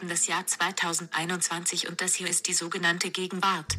schreiben das Jahr 2021 und das hier ist die sogenannte Gegenwart.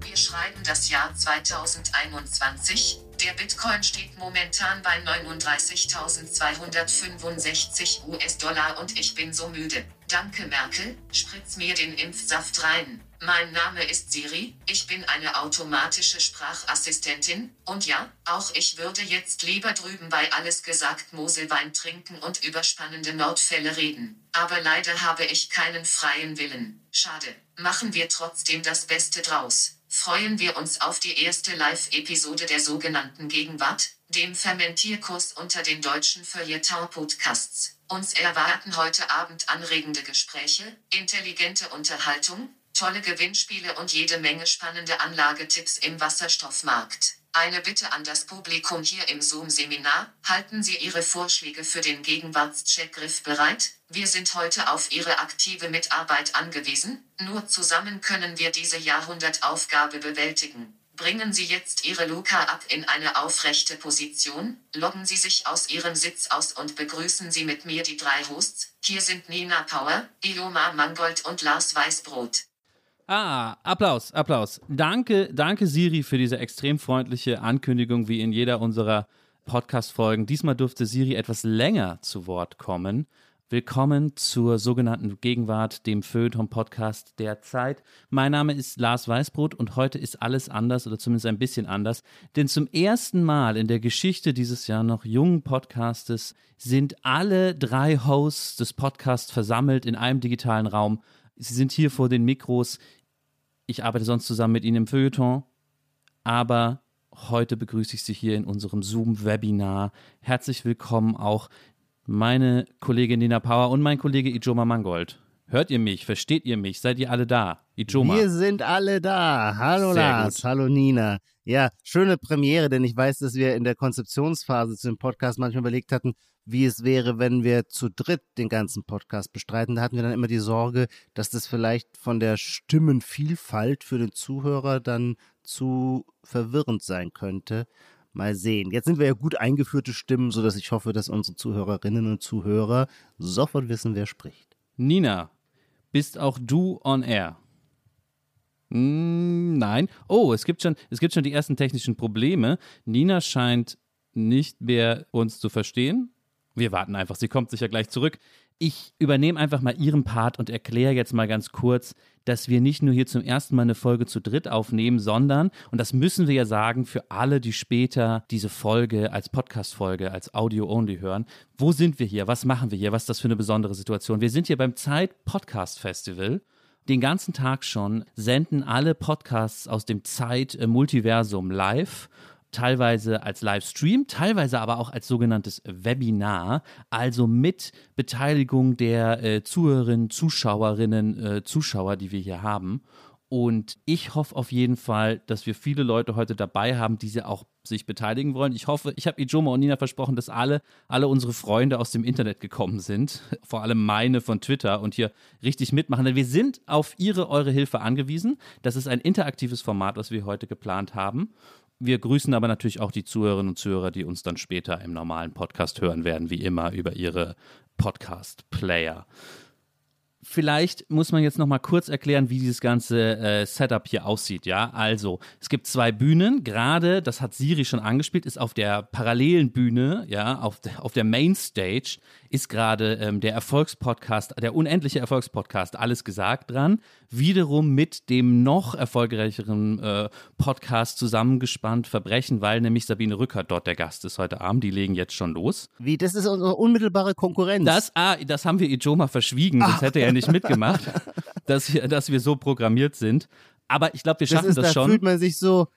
Wir schreiben das Jahr 2021. Der Bitcoin steht momentan bei 39.265 US-Dollar und ich bin so müde. Danke Merkel, spritz mir den Impfsaft rein. Mein Name ist Siri, ich bin eine automatische Sprachassistentin, und ja, auch ich würde jetzt lieber drüben bei alles gesagt Moselwein trinken und über spannende Nordfälle reden. Aber leider habe ich keinen freien Willen. Schade. Machen wir trotzdem das Beste draus. Freuen wir uns auf die erste Live-Episode der sogenannten Gegenwart, dem Fermentierkurs unter den deutschen Feuilleton-Podcasts. Uns erwarten heute Abend anregende Gespräche, intelligente Unterhaltung, tolle Gewinnspiele und jede Menge spannende Anlagetipps im Wasserstoffmarkt. Eine Bitte an das Publikum hier im Zoom-Seminar, halten Sie Ihre Vorschläge für den Gegenwartscheck griffbereit. Wir sind heute auf Ihre aktive Mitarbeit angewiesen, nur zusammen können wir diese Jahrhundertaufgabe bewältigen. Bringen Sie jetzt Ihre Luca ab in eine aufrechte Position, loggen Sie sich aus Ihrem Sitz aus und begrüßen Sie mit mir die drei Hosts. Hier sind Nina Power, Iloma Mangold und Lars Weißbrot. Ah, Applaus, Applaus. Danke, danke Siri für diese extrem freundliche Ankündigung, wie in jeder unserer Podcast-Folgen. Diesmal durfte Siri etwas länger zu Wort kommen. Willkommen zur sogenannten Gegenwart, dem Feuilleton-Podcast der Zeit. Mein Name ist Lars Weißbrot und heute ist alles anders oder zumindest ein bisschen anders, denn zum ersten Mal in der Geschichte dieses ja noch jungen Podcastes sind alle drei Hosts des Podcasts versammelt in einem digitalen Raum. Sie sind hier vor den Mikros. Ich arbeite sonst zusammen mit Ihnen im Feuilleton, aber heute begrüße ich Sie hier in unserem Zoom-Webinar. Herzlich willkommen auch meine Kollegin Nina Power und mein Kollege Ijoma Mangold. Hört ihr mich? Versteht ihr mich? Seid ihr alle da? Ijoma. Wir sind alle da. Hallo Sehr Lars, gut. hallo Nina. Ja, schöne Premiere, denn ich weiß, dass wir in der Konzeptionsphase zu dem Podcast manchmal überlegt hatten, wie es wäre, wenn wir zu dritt den ganzen Podcast bestreiten. Da hatten wir dann immer die Sorge, dass das vielleicht von der Stimmenvielfalt für den Zuhörer dann zu verwirrend sein könnte. Mal sehen. Jetzt sind wir ja gut eingeführte Stimmen, sodass ich hoffe, dass unsere Zuhörerinnen und Zuhörer sofort wissen, wer spricht. Nina, bist auch du on air? Mm, nein. Oh, es gibt, schon, es gibt schon die ersten technischen Probleme. Nina scheint nicht mehr uns zu verstehen. Wir warten einfach, sie kommt sicher gleich zurück. Ich übernehme einfach mal ihren Part und erkläre jetzt mal ganz kurz, dass wir nicht nur hier zum ersten Mal eine Folge zu dritt aufnehmen, sondern, und das müssen wir ja sagen für alle, die später diese Folge als Podcast-Folge, als Audio-Only hören, wo sind wir hier? Was machen wir hier? Was ist das für eine besondere Situation? Wir sind hier beim Zeit Podcast Festival den ganzen Tag schon senden alle Podcasts aus dem Zeit-Multiversum live. Teilweise als Livestream, teilweise aber auch als sogenanntes Webinar, also mit Beteiligung der äh, Zuhörerinnen, Zuschauerinnen, äh, Zuschauer, die wir hier haben. Und ich hoffe auf jeden Fall, dass wir viele Leute heute dabei haben, die sie auch sich beteiligen wollen. Ich hoffe, ich habe Ijoma und Nina versprochen, dass alle, alle unsere Freunde aus dem Internet gekommen sind. Vor allem meine von Twitter und hier richtig mitmachen. Denn wir sind auf ihre, eure Hilfe angewiesen. Das ist ein interaktives Format, was wir heute geplant haben. Wir grüßen aber natürlich auch die Zuhörerinnen und Zuhörer, die uns dann später im normalen Podcast hören werden, wie immer über ihre Podcast-Player. Vielleicht muss man jetzt noch mal kurz erklären, wie dieses ganze äh, Setup hier aussieht. Ja, also es gibt zwei Bühnen. Gerade, das hat Siri schon angespielt, ist auf der parallelen Bühne, ja, auf der, auf der Mainstage ist gerade ähm, der Erfolgspodcast, der unendliche Erfolgspodcast, alles gesagt dran. Wiederum mit dem noch erfolgreicheren äh, Podcast zusammengespannt Verbrechen, weil nämlich Sabine Rückert dort der Gast ist heute Abend. Die legen jetzt schon los. Wie, das ist unsere unmittelbare Konkurrenz. Das, ah, das haben wir Ijoma verschwiegen, sonst hätte er nicht mitgemacht, dass wir, dass wir so programmiert sind. Aber ich glaube, wir das schaffen ist, das da schon. fühlt man sich so,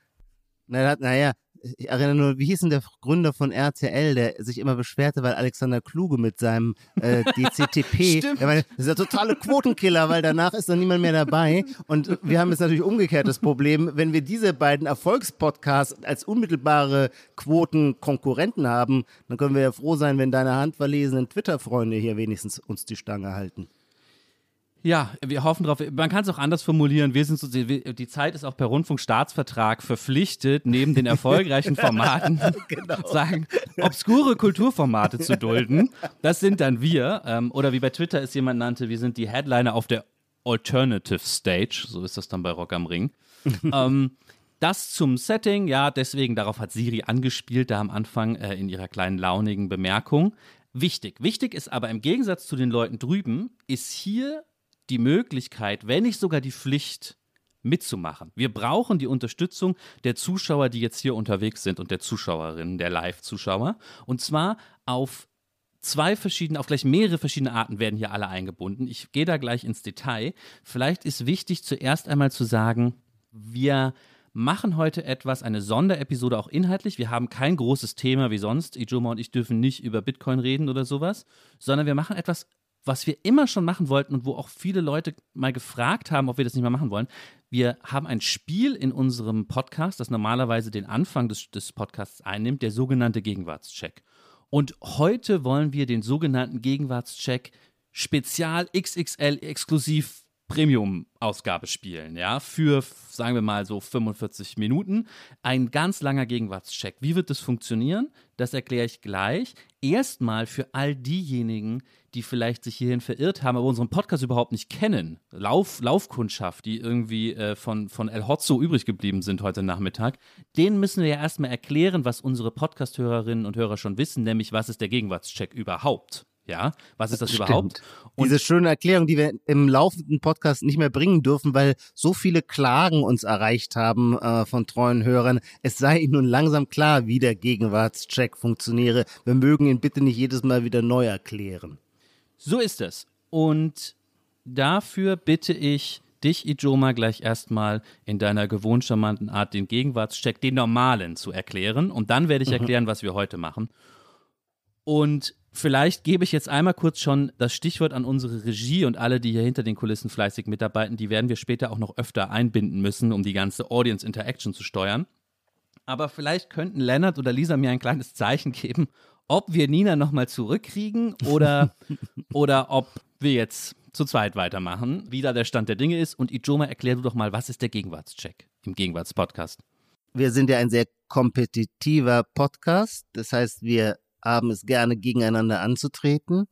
naja, naja, ich erinnere nur, wie hieß denn der Gründer von RTL, der sich immer beschwerte, weil Alexander Kluge mit seinem äh, DCTP, Stimmt. meine, das ist der totale Quotenkiller, weil danach ist dann niemand mehr dabei. Und wir haben jetzt natürlich umgekehrt das Problem, wenn wir diese beiden Erfolgspodcasts als unmittelbare Quotenkonkurrenten haben, dann können wir ja froh sein, wenn deine handverlesenen Twitter-Freunde hier wenigstens uns die Stange halten. Ja, wir hoffen drauf. Man kann es auch anders formulieren. Wir sind so, die Zeit ist auch per Rundfunkstaatsvertrag verpflichtet, neben den erfolgreichen Formaten genau. sagen, obskure Kulturformate zu dulden. Das sind dann wir. Ähm, oder wie bei Twitter es jemand nannte, wir sind die Headliner auf der Alternative Stage. So ist das dann bei Rock am Ring. ähm, das zum Setting, ja, deswegen, darauf hat Siri angespielt, da am Anfang äh, in ihrer kleinen launigen Bemerkung. Wichtig. Wichtig ist aber im Gegensatz zu den Leuten drüben, ist hier die Möglichkeit, wenn nicht sogar die Pflicht, mitzumachen. Wir brauchen die Unterstützung der Zuschauer, die jetzt hier unterwegs sind und der Zuschauerinnen, der Live-Zuschauer. Und zwar auf zwei verschiedene, auf gleich mehrere verschiedene Arten werden hier alle eingebunden. Ich gehe da gleich ins Detail. Vielleicht ist wichtig, zuerst einmal zu sagen, wir machen heute etwas, eine Sonderepisode auch inhaltlich. Wir haben kein großes Thema wie sonst. Ijoma und ich dürfen nicht über Bitcoin reden oder sowas, sondern wir machen etwas was wir immer schon machen wollten und wo auch viele Leute mal gefragt haben, ob wir das nicht mehr machen wollen. Wir haben ein Spiel in unserem Podcast, das normalerweise den Anfang des, des Podcasts einnimmt, der sogenannte Gegenwartscheck. Und heute wollen wir den sogenannten Gegenwartscheck Spezial XXL exklusiv Premium-Ausgabe spielen, ja, für, sagen wir mal so 45 Minuten. Ein ganz langer Gegenwartscheck. Wie wird das funktionieren? Das erkläre ich gleich. Erstmal für all diejenigen, die vielleicht sich hierhin verirrt haben, aber unseren Podcast überhaupt nicht kennen. Lauf, Laufkundschaft, die irgendwie äh, von, von El Hotzo übrig geblieben sind heute Nachmittag. Denen müssen wir ja erstmal erklären, was unsere Podcast-Hörerinnen und Hörer schon wissen, nämlich was ist der Gegenwartscheck überhaupt. Ja, was ist das Stimmt. überhaupt? Und Diese schöne Erklärung, die wir im laufenden Podcast nicht mehr bringen dürfen, weil so viele Klagen uns erreicht haben äh, von treuen Hörern. Es sei ihnen nun langsam klar, wie der Gegenwartscheck funktioniere. Wir mögen ihn bitte nicht jedes Mal wieder neu erklären. So ist es. Und dafür bitte ich dich, Ijoma, gleich erstmal in deiner gewohnt charmanten Art den Gegenwartscheck, den normalen, zu erklären. Und dann werde ich mhm. erklären, was wir heute machen. Und Vielleicht gebe ich jetzt einmal kurz schon das Stichwort an unsere Regie und alle, die hier hinter den Kulissen fleißig mitarbeiten. Die werden wir später auch noch öfter einbinden müssen, um die ganze Audience Interaction zu steuern. Aber vielleicht könnten Lennart oder Lisa mir ein kleines Zeichen geben, ob wir Nina nochmal zurückkriegen oder, oder ob wir jetzt zu zweit weitermachen, wie da der Stand der Dinge ist. Und Ijoma, erklär du doch mal, was ist der Gegenwartscheck im Gegenwartspodcast? Wir sind ja ein sehr kompetitiver Podcast. Das heißt, wir haben es gerne gegeneinander anzutreten.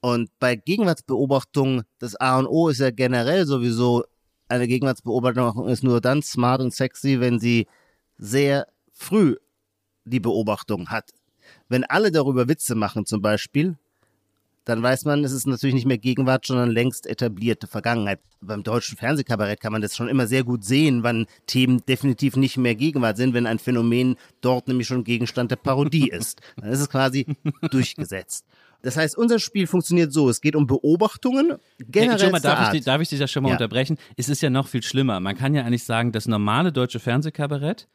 Und bei Gegenwartsbeobachtung, das A und O ist ja generell sowieso, eine Gegenwartsbeobachtung ist nur dann smart und sexy, wenn sie sehr früh die Beobachtung hat. Wenn alle darüber Witze machen zum Beispiel, dann weiß man, es ist natürlich nicht mehr Gegenwart, sondern längst etablierte Vergangenheit. Beim deutschen Fernsehkabarett kann man das schon immer sehr gut sehen, wann Themen definitiv nicht mehr Gegenwart sind, wenn ein Phänomen dort nämlich schon Gegenstand der Parodie ist. Dann ist es quasi durchgesetzt. Das heißt, unser Spiel funktioniert so: Es geht um Beobachtungen. Generell ja, darf, ich, darf ich dich ja schon mal ja. unterbrechen? Es ist ja noch viel schlimmer. Man kann ja eigentlich sagen, das normale deutsche Fernsehkabarett,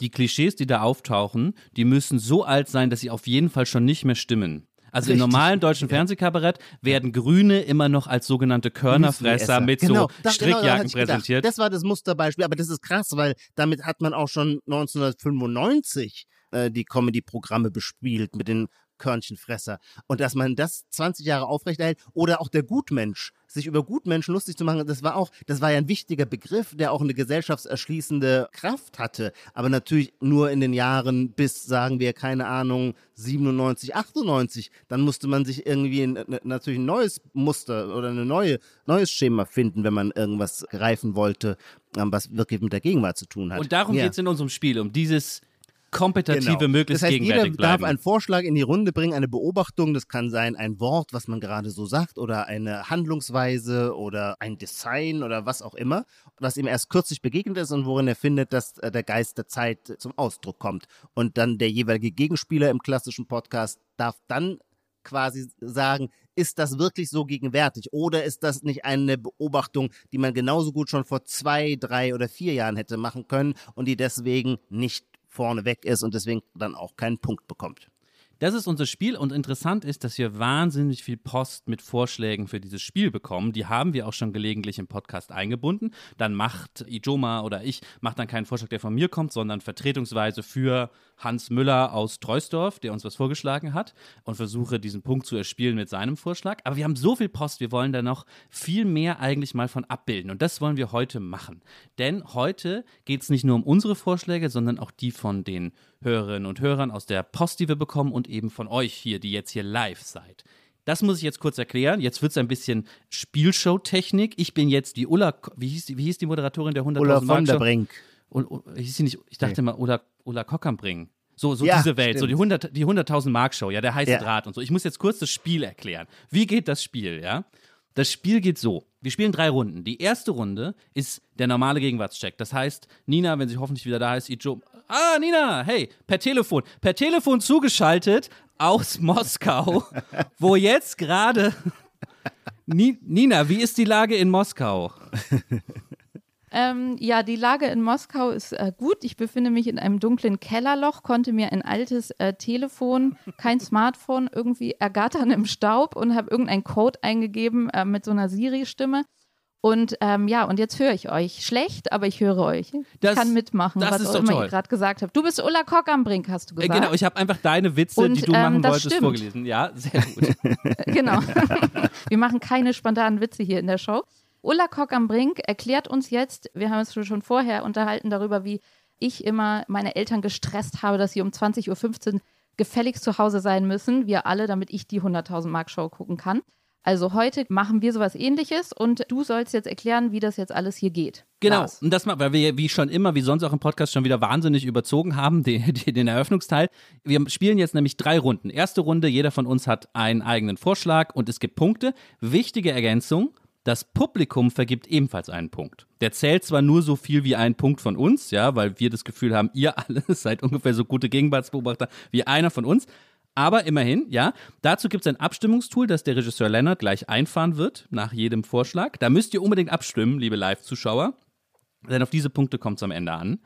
die Klischees, die da auftauchen, die müssen so alt sein, dass sie auf jeden Fall schon nicht mehr stimmen. Also Richtig. im normalen deutschen Fernsehkabarett werden Grüne immer noch als sogenannte Körnerfresser mit genau. so Strickjacken genau, präsentiert. Das war das Musterbeispiel, aber das ist krass, weil damit hat man auch schon 1995 äh, die Comedy-Programme bespielt mit den Körnchenfresser. Und dass man das 20 Jahre aufrechterhält oder auch der Gutmensch, sich über Gutmenschen lustig zu machen, das war auch, das war ja ein wichtiger Begriff, der auch eine gesellschaftserschließende Kraft hatte. Aber natürlich nur in den Jahren bis, sagen wir, keine Ahnung, 97, 98. Dann musste man sich irgendwie ein, natürlich ein neues Muster oder ein neue, neues Schema finden, wenn man irgendwas greifen wollte, ähm, was wirklich mit der Gegenwart zu tun hat. Und darum ja. geht es in unserem Spiel, um dieses kompetitive, genau. möglichst das heißt, gegenwärtig jeder bleiben. darf einen Vorschlag in die Runde bringen, eine Beobachtung. Das kann sein ein Wort, was man gerade so sagt, oder eine Handlungsweise oder ein Design oder was auch immer, was ihm erst kürzlich begegnet ist und worin er findet, dass äh, der Geist der Zeit zum Ausdruck kommt. Und dann der jeweilige Gegenspieler im klassischen Podcast darf dann quasi sagen, ist das wirklich so gegenwärtig oder ist das nicht eine Beobachtung, die man genauso gut schon vor zwei, drei oder vier Jahren hätte machen können und die deswegen nicht vorne weg ist und deswegen dann auch keinen Punkt bekommt. Das ist unser Spiel und interessant ist, dass wir wahnsinnig viel Post mit Vorschlägen für dieses Spiel bekommen. Die haben wir auch schon gelegentlich im Podcast eingebunden. Dann macht Ijoma oder ich, macht dann keinen Vorschlag, der von mir kommt, sondern vertretungsweise für Hans Müller aus Treusdorf, der uns was vorgeschlagen hat und versuche diesen Punkt zu erspielen mit seinem Vorschlag. Aber wir haben so viel Post, wir wollen da noch viel mehr eigentlich mal von abbilden. Und das wollen wir heute machen. Denn heute geht es nicht nur um unsere Vorschläge, sondern auch die von den Hörerinnen und Hörern aus der Post, die wir bekommen und eben von euch hier, die jetzt hier live seid. Das muss ich jetzt kurz erklären. Jetzt wird es ein bisschen Spielshow-Technik. Ich bin jetzt die Ulla, wie hieß die, wie hieß die Moderatorin der 100.000 Ulla von Mark der? Brink. Und, hieß sie nicht, ich dachte Nee. mal, Ulla, Ulla Kockambring. So, so Ja, diese Welt, so stimmt. die 100 die 100.000 Mark Show, ja, der heiße Ja. Draht und so. Ich muss jetzt kurz das Spiel erklären. Wie geht das Spiel, ja? Das Spiel geht so. Wir spielen drei Runden. Die erste Runde ist der normale Gegenwartscheck. Das heißt, Nina, wenn sie hoffentlich wieder da ist, Ijo. Ah, Nina, hey, per Telefon. Per Telefon zugeschaltet aus Moskau, wo jetzt gerade. Ni- Nina, wie ist die Lage in Moskau? Ähm, ja, die Lage in Moskau ist äh, gut. Ich befinde mich in einem dunklen Kellerloch, konnte mir ein altes äh, Telefon, kein Smartphone, irgendwie ergattern im Staub und habe irgendeinen Code eingegeben äh, mit so einer Siri-Stimme. Und ähm, ja, und jetzt höre ich euch. Schlecht, aber ich höre euch. Das- ich kann mitmachen, das was ist auch immer toll. ihr gerade gesagt habt. Du bist Ulla Kock am Brink, hast du Äh, gesagt. genau, ich habe einfach deine Witze, Und, die du ähm, machen das wolltest, stimmt. vorgelesen. Ja, sehr gut. Genau. Wir machen keine spontanen Witze hier in der Show. Ulla Kock am Brink erklärt uns jetzt, wir haben uns schon vorher unterhalten darüber, wie ich immer meine Eltern gestresst habe, dass sie um 20.15 Uhr gefälligst zu Hause sein müssen, wir alle, damit ich die 100.000 Mark Show gucken kann. Also heute machen wir sowas ähnliches und du sollst jetzt erklären, wie das jetzt alles hier geht. Genau, Lars. und das mal, weil wir wie schon immer, wie sonst auch im Podcast schon wieder wahnsinnig überzogen haben, den, den, den Eröffnungsteil. Wir spielen jetzt nämlich drei Runden. Erste Runde, jeder von uns hat einen eigenen Vorschlag und es gibt Punkte. Wichtige Ergänzung, das Publikum vergibt ebenfalls einen Punkt. Der zählt zwar nur so viel wie ein Punkt von uns, ja, weil wir das Gefühl haben, ihr alle seid ungefähr so gute Gegenwartsbeobachter wie einer von uns. Aber immerhin, ja, dazu gibt es ein Abstimmungstool, das der Regisseur Leonard gleich einfahren wird nach jedem Vorschlag. Da müsst ihr unbedingt abstimmen, liebe Live-Zuschauer, denn auf diese Punkte kommt es am Ende an.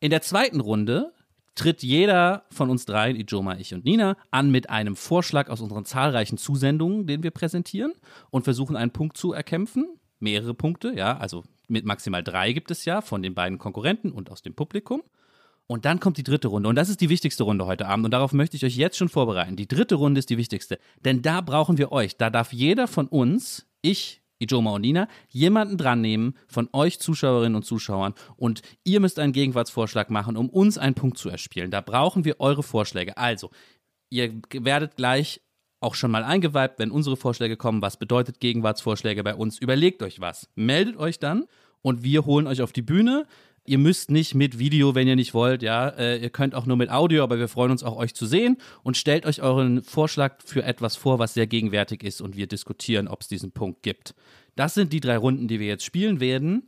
In der zweiten Runde tritt jeder von uns dreien, Ijoma, ich und Nina, an mit einem Vorschlag aus unseren zahlreichen Zusendungen, den wir präsentieren und versuchen einen Punkt zu erkämpfen. Mehrere Punkte, ja, also mit maximal drei gibt es ja von den beiden Konkurrenten und aus dem Publikum. Und dann kommt die dritte Runde. Und das ist die wichtigste Runde heute Abend. Und darauf möchte ich euch jetzt schon vorbereiten. Die dritte Runde ist die wichtigste. Denn da brauchen wir euch. Da darf jeder von uns, ich, Ijoma und Nina, jemanden dran nehmen von euch Zuschauerinnen und Zuschauern. Und ihr müsst einen Gegenwartsvorschlag machen, um uns einen Punkt zu erspielen. Da brauchen wir eure Vorschläge. Also, ihr werdet gleich auch schon mal eingeweibt, wenn unsere Vorschläge kommen. Was bedeutet Gegenwartsvorschläge bei uns? Überlegt euch was. Meldet euch dann und wir holen euch auf die Bühne. Ihr müsst nicht mit Video, wenn ihr nicht wollt, ja. Äh, ihr könnt auch nur mit Audio, aber wir freuen uns auch, euch zu sehen. Und stellt euch euren Vorschlag für etwas vor, was sehr gegenwärtig ist und wir diskutieren, ob es diesen Punkt gibt. Das sind die drei Runden, die wir jetzt spielen werden.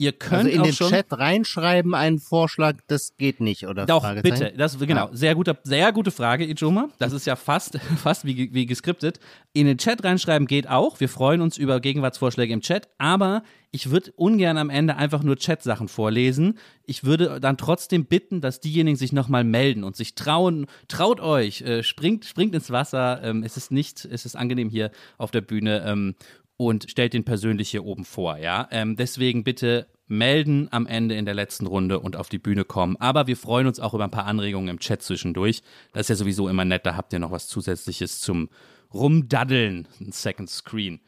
Ihr könnt Also in den Chat reinschreiben einen Vorschlag, das geht nicht, oder? doch, bitte. Das, genau, sehr, guter, sehr gute Frage, Ijoma. Das ist ja fast, fast wie, wie geskriptet. In den Chat reinschreiben geht auch. Wir freuen uns über Gegenwartsvorschläge im Chat. Aber ich würde ungern am Ende einfach nur Chat-Sachen vorlesen. Ich würde dann trotzdem bitten, dass diejenigen sich nochmal melden und sich trauen. Traut euch, äh, springt, springt ins Wasser. Ähm, es ist nicht, es ist angenehm hier auf der Bühne. Ähm, und stellt den persönlich hier oben vor, ja. Ähm, deswegen bitte melden am Ende in der letzten Runde und auf die Bühne kommen. Aber wir freuen uns auch über ein paar Anregungen im Chat zwischendurch. Das ist ja sowieso immer nett, da habt ihr noch was Zusätzliches zum Rumdaddeln, ein Second Screen.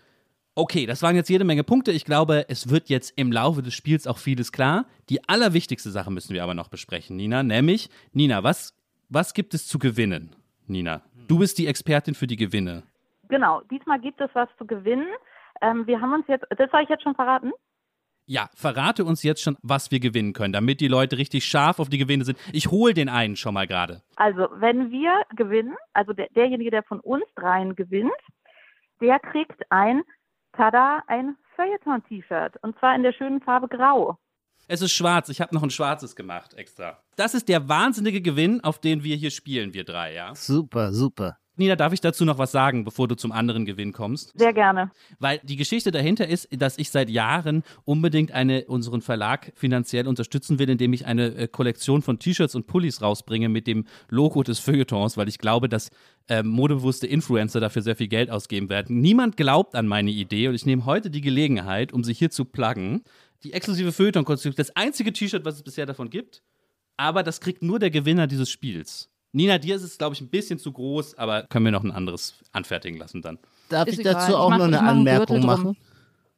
Okay, das waren jetzt jede Menge Punkte. Ich glaube, es wird jetzt im Laufe des Spiels auch vieles klar. Die allerwichtigste Sache müssen wir aber noch besprechen, Nina. Nämlich, Nina, was, was gibt es zu gewinnen? Nina, du bist die Expertin für die Gewinne. Genau, diesmal gibt es was zu gewinnen. Ähm, wir haben uns jetzt, das soll ich jetzt schon verraten? Ja, verrate uns jetzt schon, was wir gewinnen können, damit die Leute richtig scharf auf die Gewinne sind. Ich hole den einen schon mal gerade. Also, wenn wir gewinnen, also der, derjenige, der von uns dreien gewinnt, der kriegt ein, tada, ein Feuilleton-T-Shirt. Und zwar in der schönen Farbe Grau. Es ist schwarz. Ich habe noch ein schwarzes gemacht extra. Das ist der wahnsinnige Gewinn, auf den wir hier spielen, wir drei, ja? Super, super. Nina, darf ich dazu noch was sagen, bevor du zum anderen Gewinn kommst? Sehr gerne. Weil die Geschichte dahinter ist, dass ich seit Jahren unbedingt eine, unseren Verlag finanziell unterstützen will, indem ich eine äh, Kollektion von T-Shirts und Pullis rausbringe mit dem Logo des Feuilletons, weil ich glaube, dass ähm, modebewusste Influencer dafür sehr viel Geld ausgeben werden. Niemand glaubt an meine Idee und ich nehme heute die Gelegenheit, um sie hier zu pluggen. Die exklusive Feuilleton-Konstruktion, das einzige T-Shirt, was es bisher davon gibt, aber das kriegt nur der Gewinner dieses Spiels. Nina, dir ist es, glaube ich, ein bisschen zu groß, aber können wir noch ein anderes anfertigen lassen dann. Darf Ist ich dazu egal. auch Ich mach- noch eine Anmerkung Gürtel machen? drum.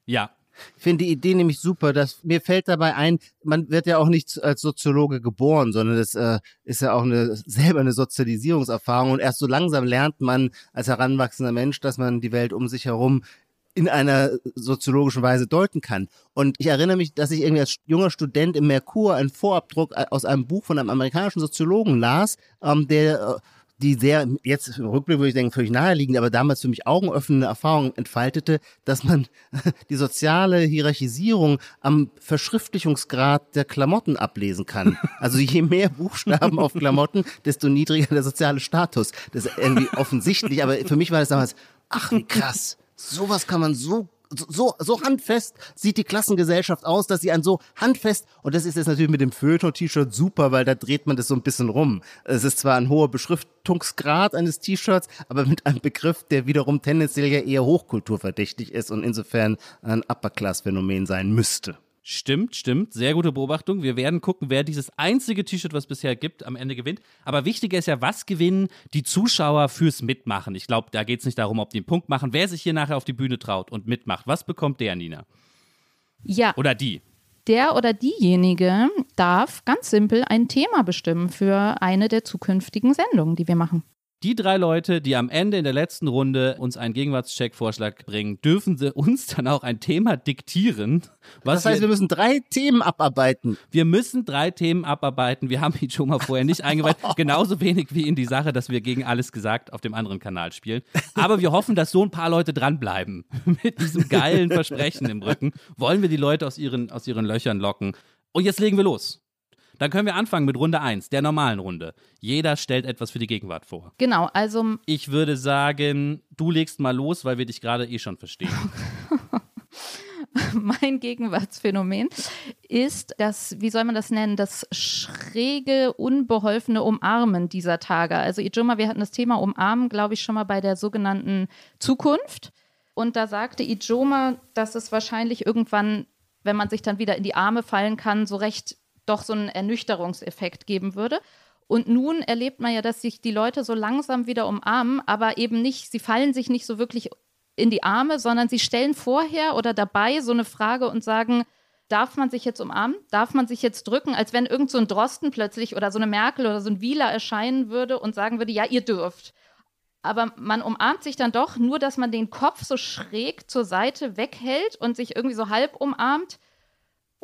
Ja, Ich finde die Idee nämlich super. Dass, mir fällt dabei ein, man wird ja auch nicht als Soziologe geboren, sondern das äh, ist ja auch eine, selber eine Sozialisierungserfahrung. Und erst so langsam lernt man als heranwachsender Mensch, dass man die Welt um sich herum in einer soziologischen Weise deuten kann. Und ich erinnere mich, dass ich irgendwie als junger Student im Merkur einen Vorabdruck aus einem Buch von einem amerikanischen Soziologen las, ähm, der äh, die sehr, jetzt im Rückblick würde ich denken, völlig naheliegend, aber damals für mich augenöffnende Erfahrung entfaltete, dass man die soziale Hierarchisierung am Verschriftlichungsgrad der Klamotten ablesen kann. Also je mehr Buchstaben auf Klamotten, desto niedriger der soziale Status. Das ist irgendwie offensichtlich, aber für mich war das damals, ach wie krass, sowas kann man so so, so handfest sieht die Klassengesellschaft aus, dass sie ein so handfest, und das ist jetzt natürlich mit dem Feuilleton-T-Shirt super, weil da dreht man das so ein bisschen rum. Es ist zwar ein hoher Beschriftungsgrad eines T-Shirts, aber mit einem Begriff, der wiederum tendenziell ja eher hochkulturverdächtig ist und insofern ein Upper-Class-Phänomen sein müsste. Stimmt, stimmt. Sehr gute Beobachtung. Wir werden gucken, wer dieses einzige T-Shirt, was es bisher gibt, am Ende gewinnt. Aber wichtiger ist ja, was gewinnen die Zuschauer fürs Mitmachen. Ich glaube, da geht es nicht darum, ob die einen Punkt machen. Wer sich hier nachher auf die Bühne traut und mitmacht, was bekommt der, Nina? Ja, Oder die? der oder diejenige darf ganz simpel ein Thema bestimmen für eine der zukünftigen Sendungen, die wir machen. Die drei Leute, die am Ende in der letzten Runde uns einen Gegenwartscheck-Vorschlag bringen, dürfen sie uns dann auch ein Thema diktieren. Was Das heißt, wir wir, müssen drei Themen abarbeiten. wir müssen drei Themen abarbeiten. Wir haben die schon mal vorher nicht eingeweiht. Genauso wenig wie in die Sache, dass wir gegen alles gesagt auf dem anderen Kanal spielen. Aber wir hoffen, dass so ein paar Leute dranbleiben. Mit diesem geilen Versprechen im Rücken wollen wir die Leute aus ihren, aus ihren Löchern locken. Und jetzt legen wir los. Dann können wir anfangen mit Runde 1, der normalen Runde. Jeder stellt etwas für die Gegenwart vor. Genau, also Ich würde sagen, du legst mal los, weil wir dich gerade eh schon verstehen. mein Gegenwartsphänomen ist das, wie soll man das nennen, das schräge, unbeholfene Umarmen dieser Tage. Also Ijoma, wir hatten das Thema Umarmen, glaube ich, schon mal bei der sogenannten Zukunft. Und da sagte Ijoma, dass es wahrscheinlich irgendwann, wenn man sich dann wieder in die Arme fallen kann, so recht doch so einen Ernüchterungseffekt geben würde. Und nun erlebt man ja, dass sich die Leute so langsam wieder umarmen, aber eben nicht, sie fallen sich nicht so wirklich in die Arme, sondern sie stellen vorher oder dabei so eine Frage und sagen, darf man sich jetzt umarmen? Darf man sich jetzt drücken, als wenn irgend so ein Drosten plötzlich oder so eine Merkel oder so ein Wieler erscheinen würde und sagen würde, ja, ihr dürft. Aber man umarmt sich dann doch, nur dass man den Kopf so schräg zur Seite weghält und sich irgendwie so halb umarmt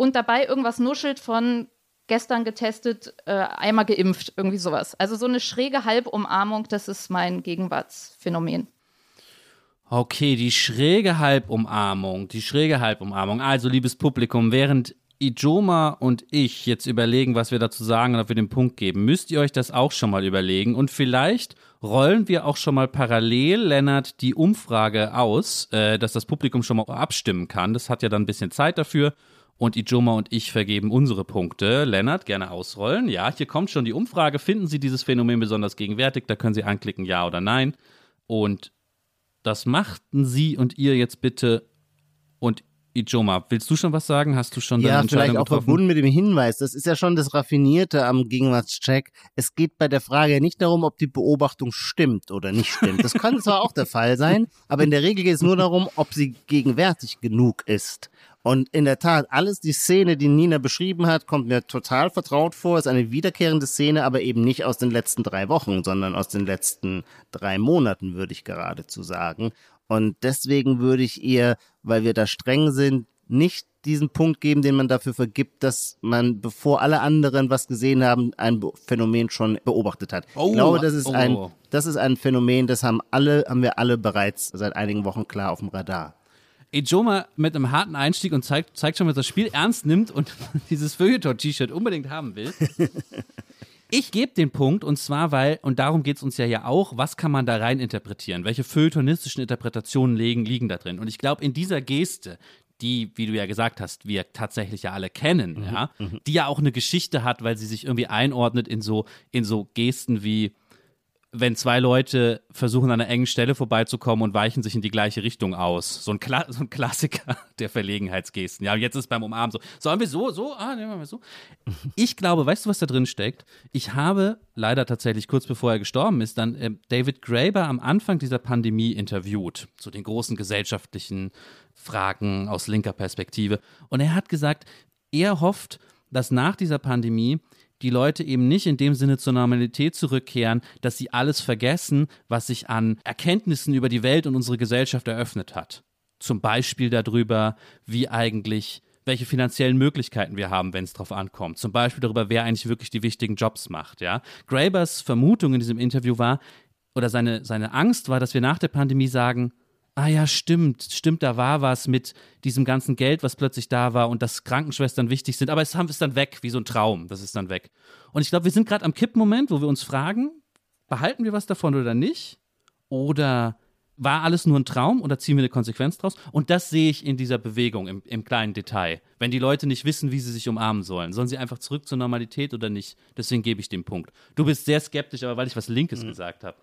und dabei irgendwas nuschelt von gestern getestet, äh, einmal geimpft, irgendwie sowas. Also so eine schräge Halbumarmung, das ist mein Gegenwartsphänomen. Okay, die schräge Halbumarmung, die schräge Halbumarmung. Also, liebes Publikum, während Ijoma und ich jetzt überlegen, was wir dazu sagen und ob wir den Punkt geben, müsst ihr euch das auch schon mal überlegen. Und vielleicht rollen wir auch schon mal parallel, Lennart, die Umfrage aus, äh, dass das Publikum schon mal abstimmen kann. Das hat ja dann ein bisschen Zeit dafür. Und Ijoma und ich vergeben unsere Punkte. Lennart, gerne ausrollen. Ja, hier kommt schon die Umfrage. Finden Sie dieses Phänomen besonders gegenwärtig? Da können Sie anklicken, ja oder nein. Und das machten Sie und ihr jetzt bitte. Und Ijoma, willst du schon was sagen? Hast du schon deine Ja, Entscheidung vielleicht auch getroffen? verbunden mit dem Hinweis. Das ist ja schon das Raffinierte am Gegenwartscheck. Es geht bei der Frage nicht darum, ob die Beobachtung stimmt oder nicht stimmt. Das kann zwar auch der Fall sein, aber in der Regel geht es nur darum, ob sie gegenwärtig genug ist. Und in der Tat, alles die Szene, die Nina beschrieben hat, kommt mir total vertraut vor. Ist eine wiederkehrende Szene, aber eben nicht aus den letzten drei Wochen, sondern aus den letzten drei Monaten, würde ich geradezu sagen. Und deswegen würde ich ihr, weil wir da streng sind, nicht diesen Punkt geben, den man dafür vergibt, dass man, bevor alle anderen was gesehen haben, ein Phänomen schon beobachtet hat. Oh, ich glaube, das ist oh. ein, das ist ein Phänomen, das haben alle, haben wir alle bereits seit einigen Wochen klar auf dem Radar. Ijoma mit einem harten Einstieg und zeigt, zeigt schon, dass das Spiel ernst nimmt und dieses Feuilleton-T-Shirt unbedingt haben will. Ich gebe den Punkt und zwar, weil, und darum geht es uns ja ja auch, was kann man da rein interpretieren? Welche feuilletonistischen Interpretationen liegen, liegen da drin? Und ich glaube, in dieser Geste, die, wie du ja gesagt hast, wir tatsächlich ja alle kennen, ja, die ja auch eine Geschichte hat, weil sie sich irgendwie einordnet in so, in so Gesten wie wenn zwei Leute versuchen, an einer engen Stelle vorbeizukommen und weichen sich in die gleiche Richtung aus. So ein, Kla so ein Klassiker der Verlegenheitsgesten. Ja, jetzt ist beim Umarmen so. Sollen wir so, so? Ah, nehmen wir so. Ich glaube, weißt du, was da drin steckt? Ich habe leider tatsächlich kurz bevor er gestorben ist, dann äh, David Graeber am Anfang dieser Pandemie interviewt, zu den großen gesellschaftlichen Fragen aus linker Perspektive. Und er hat gesagt, er hofft, dass nach dieser Pandemie die Leute eben nicht in dem Sinne zur Normalität zurückkehren, dass sie alles vergessen, was sich an Erkenntnissen über die Welt und unsere Gesellschaft eröffnet hat. Zum Beispiel darüber, wie eigentlich welche finanziellen Möglichkeiten wir haben, wenn es drauf ankommt. Zum Beispiel darüber, wer eigentlich wirklich die wichtigen Jobs macht. Ja? Grabers Vermutung in diesem Interview war, oder seine, seine Angst war, dass wir nach der Pandemie sagen, ah ja, stimmt, stimmt, da war was mit diesem ganzen Geld, was plötzlich da war und dass Krankenschwestern wichtig sind, aber es ist dann weg, wie so ein Traum, das ist dann weg. Und ich glaube, wir sind gerade am Kippmoment, wo wir uns fragen, behalten wir was davon oder nicht? Oder war alles nur ein Traum oder ziehen wir eine Konsequenz draus? Und das sehe ich in dieser Bewegung im, im, kleinen Detail. Wenn die Leute nicht wissen, wie sie sich umarmen sollen, sollen sie einfach zurück zur Normalität oder nicht? Deswegen gebe ich den Punkt. Du bist sehr skeptisch, aber weil ich was Linkes mhm. gesagt habe.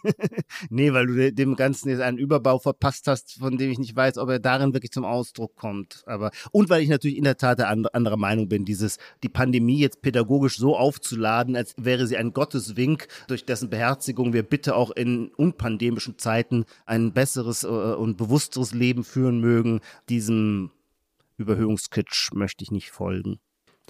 nee, weil du dem Ganzen jetzt einen Überbau verpasst hast, von dem ich nicht weiß, ob er darin wirklich zum Ausdruck kommt. Aber und weil ich natürlich in der Tat der andere Meinung bin, dieses die Pandemie jetzt pädagogisch so aufzuladen, als wäre sie ein Gotteswink, durch dessen Beherzigung wir bitte auch in unpandemischen Zeiten ein besseres äh, und bewussteres Leben führen mögen. Diesem Überhöhungskitsch möchte ich nicht folgen.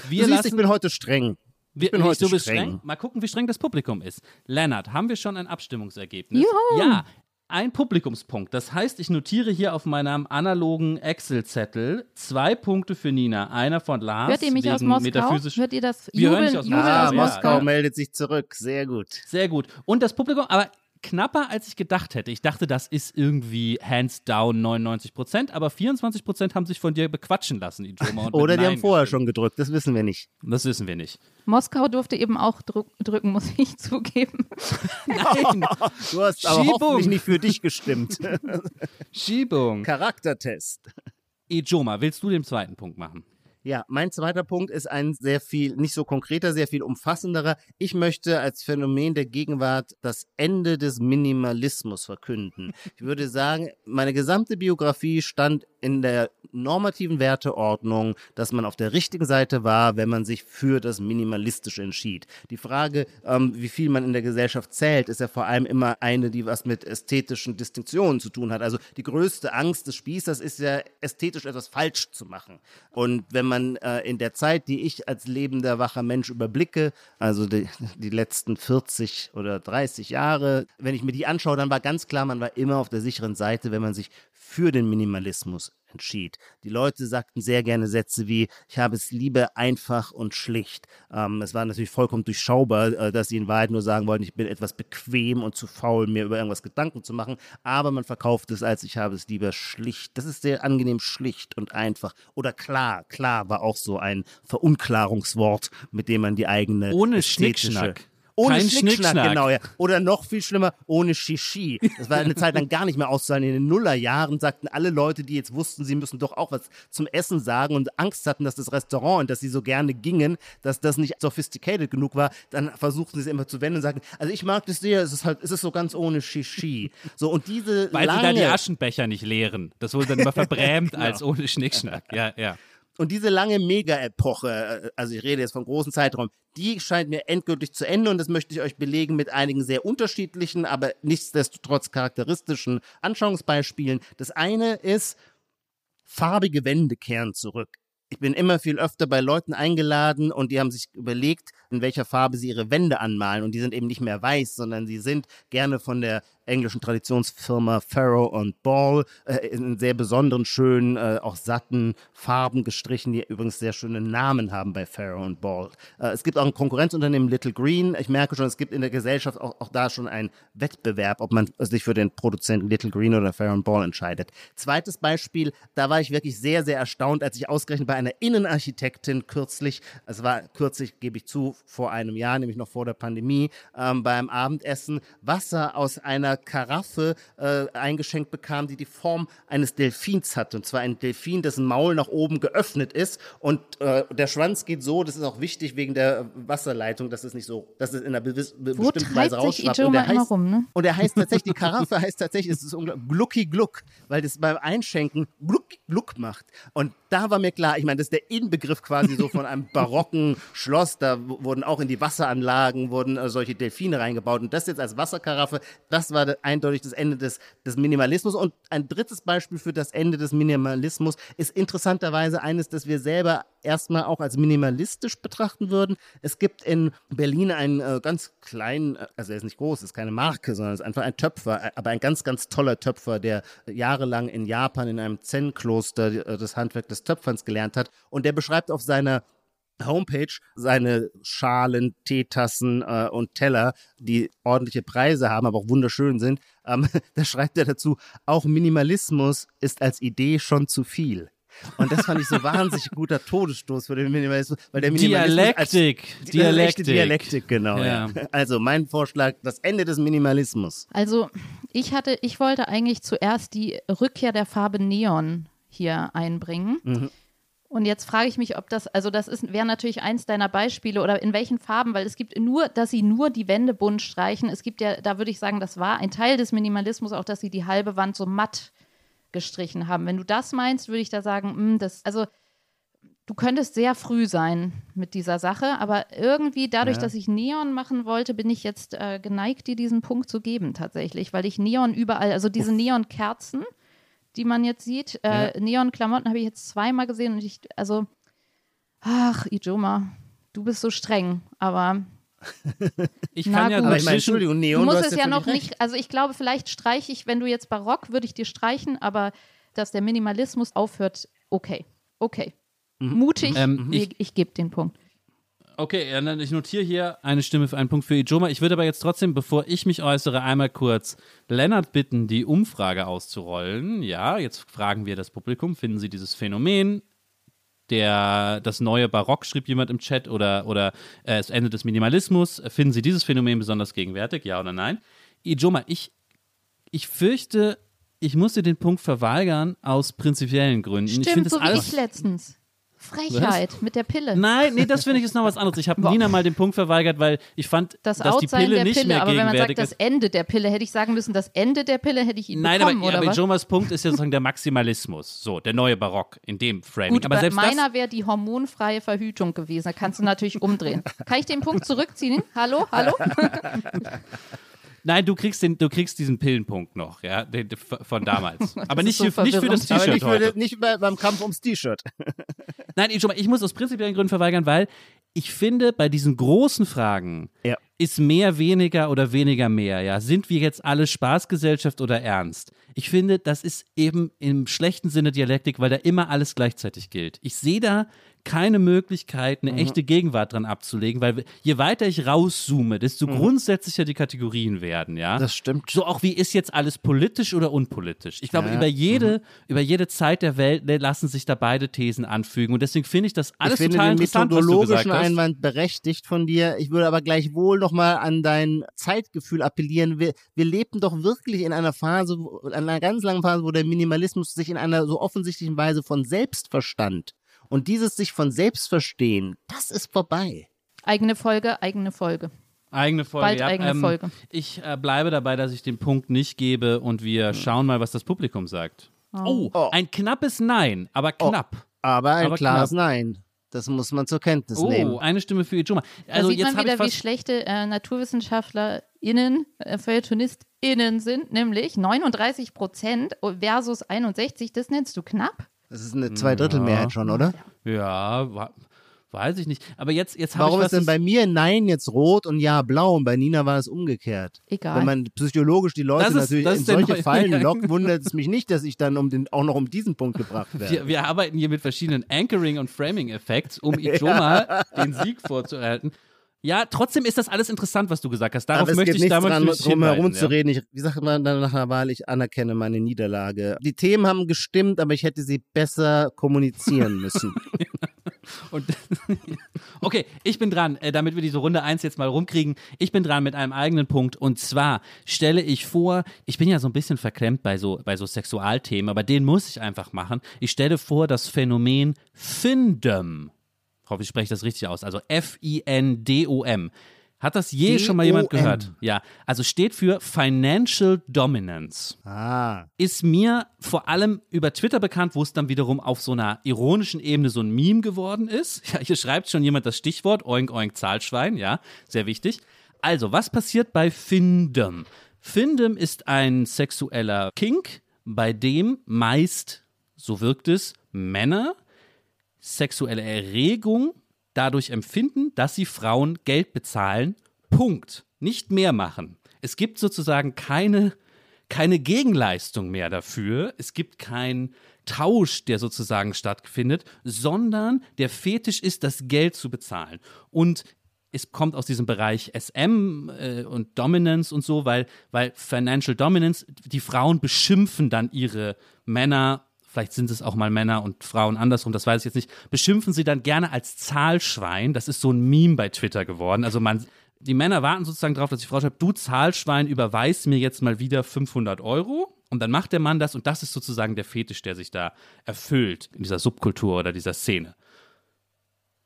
Wir du siehst, ich bin heute streng. Ich bin heute streng. streng. Mal gucken, wie streng das Publikum ist. Lennart, haben wir schon ein Abstimmungsergebnis? Juhu. Ja, ein Publikumspunkt. Das heißt, ich notiere hier auf meinem analogen Excel-Zettel zwei Punkte für Nina. Einer von Lars. Hört ihr mich aus Moskau? Hört ihr das Jubeln? Wir hören aus Moskau. Ah, Moskau ja. meldet sich zurück. Sehr gut. Sehr gut. Und das Publikum, aber knapper, als ich gedacht hätte. Ich dachte, das ist irgendwie hands down 99 Prozent, aber 24 Prozent haben sich von dir bequatschen lassen, Ijoma. Oder die haben vorher schon gedrückt, das wissen wir nicht. Das wissen wir nicht. Moskau durfte eben auch drück drücken, muss ich zugeben. Nein, du hast aber Schiebung. hoffentlich nicht für dich gestimmt. Schiebung. Charaktertest. Ijoma, willst du den zweiten Punkt machen? Ja, mein zweiter Punkt ist ein sehr viel, nicht so konkreter, sehr viel umfassenderer. Ich möchte als Phänomen der Gegenwart das Ende des Minimalismus verkünden. Ich würde sagen, meine gesamte Biografie stand in der normativen Werteordnung, dass man auf der richtigen Seite war, wenn man sich für das Minimalistische entschied. Die Frage, ähm, wie viel man in der Gesellschaft zählt, ist ja vor allem immer eine, die was mit ästhetischen Distinktionen zu tun hat. Also die größte Angst des Spießers ist ja, ästhetisch etwas falsch zu machen. Und wenn man äh, in der Zeit, die ich als lebender, wacher Mensch überblicke, also die, die letzten 40 oder 30 Jahre, wenn ich mir die anschaue, dann war ganz klar, man war immer auf der sicheren Seite, wenn man sich für den Minimalismus entschied. Die Leute sagten sehr gerne Sätze wie, ich habe es lieber einfach und schlicht. Ähm, es war natürlich vollkommen durchschaubar, äh, dass sie in Wahrheit nur sagen wollten, ich bin etwas bequem und zu faul, mir über irgendwas Gedanken zu machen. Aber man verkauft es als, ich habe es lieber schlicht. Das ist sehr angenehm schlicht und einfach. Oder klar, klar war auch so ein Verunklarungswort, mit dem man die eigene Ohne Schnickschnack. Ohne Kein Schnickschnack, genau, ja. Oder noch viel schlimmer, ohne Shishi. Das war eine Zeit lang gar nicht mehr auszuhalten. In den Nullerjahren sagten alle Leute, die jetzt wussten, sie müssen doch auch was zum Essen sagen und Angst hatten, dass das Restaurant, in das sie so gerne gingen, dass das nicht sophisticated genug war, dann versuchten sie es immer zu wenden und sagten, also ich mag das sehr, es ist halt, es ist so ganz ohne Shishi. So, und diese Weil lange, sie da die Aschenbecher nicht leeren. Das wurde dann immer verbrämt genau. als ohne Schnickschnack. Ja, ja. Und diese lange Mega-Epoche, äh, also ich rede jetzt vom großen Zeitraum, die scheint mir endgültig zu Ende und das möchte ich euch belegen mit einigen sehr unterschiedlichen, aber nichtsdestotrotz charakteristischen Anschauungsbeispielen. Das eine ist, farbige Wände kehren zurück. Ich bin immer viel öfter bei Leuten eingeladen und die haben sich überlegt, in welcher Farbe sie ihre Wände anmalen. Und die sind eben nicht mehr weiß, sondern sie sind gerne von der englischen Traditionsfirma Farrow und Ball äh, in sehr besonderen, schönen, äh, auch satten Farben gestrichen, die übrigens sehr schöne Namen haben bei Farrow und Ball. Äh, es gibt auch ein Konkurrenzunternehmen Little Green. Ich merke schon, es gibt in der Gesellschaft auch, auch da schon einen Wettbewerb, ob man sich für den Produzenten Little Green oder Farrow und Ball entscheidet. Zweites Beispiel, da war ich wirklich sehr, sehr erstaunt, als ich ausgerechnet bei einer Innenarchitektin kürzlich, es war kürzlich, gebe ich zu, vor einem Jahr, nämlich noch vor der Pandemie, ähm, beim Abendessen, Wasser aus einer einer Karaffe äh, eingeschenkt bekam, die die Form eines Delfins hat. Und zwar ein Delfin, dessen Maul nach oben geöffnet ist und äh, der Schwanz geht so, das ist auch wichtig wegen der Wasserleitung, dass es nicht so, dass es in einer bewis- be Wo bestimmten Weise rausschwappt. Und der heißt, rum, ne? und er heißt tatsächlich, die Karaffe heißt tatsächlich, es ist unglaublich, Glucki Gluck, weil das beim Einschenken Glucki Gluck macht. Und da war mir klar, ich meine, das ist der Inbegriff quasi so von einem barocken Schloss. Da wurden auch in die Wasseranlagen wurden äh, solche Delfine reingebaut. Und das jetzt als Wasserkaraffe, das war de- eindeutig das Ende des, des Minimalismus. Und ein drittes Beispiel für das Ende des Minimalismus ist interessanterweise eines, das wir selber erstmal auch als minimalistisch betrachten würden. Es gibt in Berlin einen äh, ganz kleinen, äh, also er ist nicht groß, ist keine Marke, sondern ist einfach ein Töpfer, äh, aber ein ganz, ganz toller Töpfer, der jahrelang in Japan in einem Zen-Kloster äh, das Handwerk des Töpferns gelernt hat. Und der beschreibt auf seiner Homepage seine Schalen, Teetassen äh, und Teller, die ordentliche Preise haben, aber auch wunderschön sind. Ähm, da schreibt er dazu, auch Minimalismus ist als Idee schon zu viel. Und das fand ich so wahnsinnig guter Todesstoß für den Minimalismus, weil der Minimalismus als Dialektik. ist echte Dialektik. Dialektik, genau. Ja. Ja. Also mein Vorschlag, das Ende des Minimalismus. Also ich hatte, ich wollte eigentlich zuerst die Rückkehr der Farbe Neon hier einbringen. Mhm. Und jetzt frage ich mich, ob das, also das ist, wäre natürlich eins deiner Beispiele oder in welchen Farben, weil es gibt nur, dass sie nur die Wände bunt streichen. Es gibt ja, da würde ich sagen, das war ein Teil des Minimalismus, auch dass sie die halbe Wand so matt gestrichen haben. Wenn du das meinst, würde ich da sagen, mh, das, also du könntest sehr früh sein mit dieser Sache, aber irgendwie dadurch, Ja. dass ich Neon machen wollte, bin ich jetzt äh, geneigt, dir diesen Punkt zu geben tatsächlich, weil ich Neon überall, also diese Neonkerzen, die man jetzt sieht, äh, Neonklamotten habe ich jetzt zweimal gesehen und ich, also, ach, Ijoma, du bist so streng, aber Ich Na kann ja gut. Aber ich meine, Entschuldigung, Neon, du musst hast es ja noch recht. nicht, also ich glaube, vielleicht streiche ich, wenn du jetzt barock, würde ich dir streichen, aber dass der Minimalismus aufhört, okay, okay. Mutig, Ähm, ich, ich- ich gebe den Punkt. Okay, dann ich notiere hier eine Stimme für einen Punkt für Ijoma. Ich würde aber jetzt trotzdem, bevor ich mich äußere, einmal kurz Lennart bitten, die Umfrage auszurollen. Ja, jetzt fragen wir das Publikum, finden Sie dieses Phänomen, der, das neue Barock, schrieb jemand im Chat, oder, oder äh, das Ende des Minimalismus, finden Sie dieses Phänomen besonders gegenwärtig, ja oder nein? Ijoma, ich, ich fürchte, ich muss dir den Punkt verweigern aus prinzipiellen Gründen. ich Stimmt, finde so das wie alles. ich letztens. Frechheit mit der Pille. Nein, nee, das finde ich ist noch was anderes. Ich habe Nina mal den Punkt verweigert, weil ich fand, das dass die Pille nicht Pille, mehr aber wenn man sagt, gegenwärtig das. Ende der Pille, hätte ich sagen müssen, das Ende der Pille hätte ich ihn Nein, aber, bekommen, ja, oder aber was? Jomas Punkt ist ja sozusagen der Maximalismus. So, der neue Barock in dem Framing. Gut, aber selbst meiner wäre die hormonfreie Verhütung gewesen. Da kannst du natürlich umdrehen. Kann ich den Punkt zurückziehen? Hallo, hallo? nein, du kriegst, den, du kriegst diesen Pillenpunkt noch, ja, den, von damals. Aber nicht, so für, nicht für das T-Shirt nicht, heute. nicht bei, beim Kampf ums T-Shirt. Nein, Ijoma, ich muss aus prinzipiellen Gründen verweigern, weil ich finde, bei diesen großen Fragen Ja. ist mehr weniger oder weniger mehr. Ja, sind wir jetzt alle Spaßgesellschaft oder ernst? Ich finde, das ist eben im schlechten Sinne Dialektik, weil da immer alles gleichzeitig gilt. Ich sehe da keine Möglichkeit, eine echte Gegenwart dran abzulegen, weil je weiter ich rauszoome, desto grundsätzlicher die Kategorien werden, ja. Das stimmt. So auch wie ist jetzt alles politisch oder unpolitisch? Ich glaube, Ja. über jede, über jede Zeit der Welt ne, lassen sich da beide Thesen anfügen. Und deswegen finde ich das alles ich finde total den interessant, was du methodologischen gesagt hast. Einwand berechtigt von dir. Ich würde aber gleichwohl nochmal an dein Zeitgefühl appellieren. Wir, wir lebten doch wirklich in einer Phase, in einer ganz langen Phase, wo der Minimalismus sich in einer so offensichtlichen Weise von selbst verstand. Und dieses sich von selbst verstehen, das ist vorbei. Eigene Folge, eigene Folge. Eigene Folge. Bald ja. eigene ähm, Folge. Ich äh, bleibe dabei, dass ich den Punkt nicht gebe und wir schauen mal, was das Publikum sagt. Oh, Oh. ein knappes Nein, aber knapp. Aber ein Aber klares knapp. Nein. Das muss man zur Kenntnis Oh, nehmen. eine Stimme für Ijoma. Da Also sieht jetzt man wieder, wie schlechte äh, NaturwissenschaftlerInnen, äh, FeuilletonistInnen sind, nämlich 39 Prozent versus 61. Das nennst du knapp? Das ist eine Zweidrittelmehrheit schon, oder? ja, weiß ich nicht. Aber jetzt, jetzt habe ich Warum ist denn bei mir Nein jetzt rot und Ja blau und bei Nina war es umgekehrt? Egal. Wenn man psychologisch die Leute ist- natürlich in solche Fallen lockt, wundert es mich nicht, dass ich dann um den, auch noch um diesen Punkt gebracht werde. Wir, wir arbeiten hier mit verschiedenen Anchoring- und Framing-Effekts, um Ijoma den Sieg vorzuerhalten. Ja, trotzdem ist das alles interessant, was du gesagt hast. Darauf möchte ich damals dran, drum herum hinweisen, zu ja. reden. Ich, wie sagt man dann nach einer Wahl, ich anerkenne meine Niederlage. Die Themen haben gestimmt, aber ich hätte sie besser kommunizieren müssen. Und okay, ich bin dran, äh, damit wir diese Runde 1 jetzt mal rumkriegen. Ich bin dran mit einem eigenen Punkt. Und zwar stelle ich vor, ich bin ja so ein bisschen verklemmt bei so, bei so Sexualthemen, aber den muss ich einfach machen. Ich stelle vor das Phänomen Findom. Ich hoffe, ich spreche das richtig aus. Also F-I-N-D-O-M. Hat das je schon mal jemand gehört? Ja, also steht für Financial Dominance Ah. ist mir vor allem über Twitter bekannt, wo es dann wiederum auf so einer ironischen Ebene so ein Meme geworden ist. Ja, hier schreibt schon jemand das Stichwort Oink Oink Zahlschwein, ja, sehr wichtig. Also, was passiert bei Findom? Findom ist ein sexueller Kink, bei dem meist, so wirkt es, Männer sexuelle Erregung dadurch empfinden, dass sie Frauen Geld bezahlen. Punkt. Nicht mehr machen. Es gibt sozusagen keine, keine Gegenleistung mehr dafür. Es gibt keinen Tausch, der sozusagen stattfindet, sondern der Fetisch ist, das Geld zu bezahlen. Und es kommt aus diesem Bereich SM äh, und Dominance und so, weil, weil Financial Dominance, die Frauen beschimpfen dann ihre Männer, vielleicht sind es auch mal Männer und Frauen andersrum, das weiß ich jetzt nicht, beschimpfen sie dann gerne als Zahlschwein. Das ist so ein Meme bei Twitter geworden. Also man, die Männer warten sozusagen darauf, dass die Frau schreibt, du Zahlschwein, überweis mir jetzt mal wieder 500 Euro. Und dann macht der Mann das und das ist sozusagen der Fetisch, der sich da erfüllt in dieser Subkultur oder dieser Szene.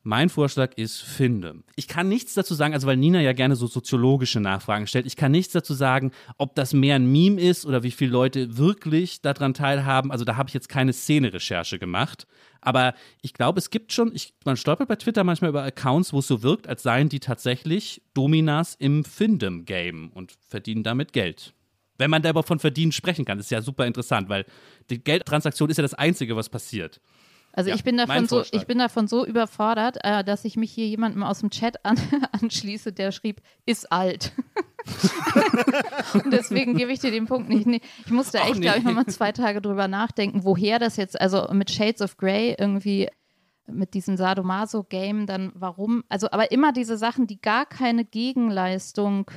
Mein Vorschlag ist finde. Ich kann nichts dazu sagen, also weil Nina ja gerne so soziologische Nachfragen stellt, ich kann nichts dazu sagen, ob das mehr ein Meme ist oder wie viele Leute wirklich daran teilhaben. Also da habe ich jetzt keine Szene-Recherche gemacht. Aber ich glaube, es gibt schon, ich, man stolpert bei Twitter manchmal über Accounts, wo es so wirkt, als seien die tatsächlich Dominas im Findem-Game und verdienen damit Geld. Wenn man da überhaupt von verdienen sprechen kann, das ist ja super interessant, weil die Geldtransaktion ist ja das Einzige, was passiert. Also Ja, ich bin davon so, ich bin davon so überfordert, äh, dass ich mich hier jemandem aus dem Chat an, anschließe, der schrieb, ist alt. Und deswegen gebe ich dir den Punkt nicht. Nee, ich musste echt, nee. glaube ich, nochmal zwei Tage drüber nachdenken, woher das jetzt, also mit Shades of Grey irgendwie mit diesem Sadomaso-Game dann warum, also aber immer diese Sachen, die gar keine Gegenleistung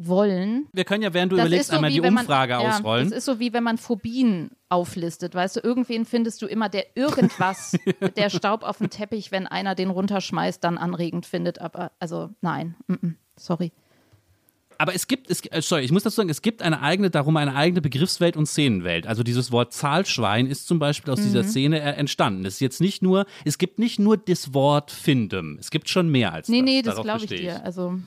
wollen. Wir können ja, während du Das überlegst, so einmal wie die wenn man, Umfrage ja, ausrollen. Das ist so wie wenn man Phobien auflistet. Weißt du, irgendwen findest du immer, der irgendwas, der Staub auf dem Teppich, wenn einer den runterschmeißt, dann anregend findet. Aber also nein, mm -mm, sorry. Aber es gibt, es, äh, sorry, ich muss dazu sagen, es gibt eine eigene, darum eine eigene Begriffswelt und Szenenwelt. Also dieses Wort Zahlschwein ist zum Beispiel aus Mhm. dieser Szene äh, entstanden. Es ist jetzt nicht nur, es gibt nicht nur das Wort Findem. Es gibt schon mehr als Nee, das. nee, das Darauf glaube ich bestehe dir. Also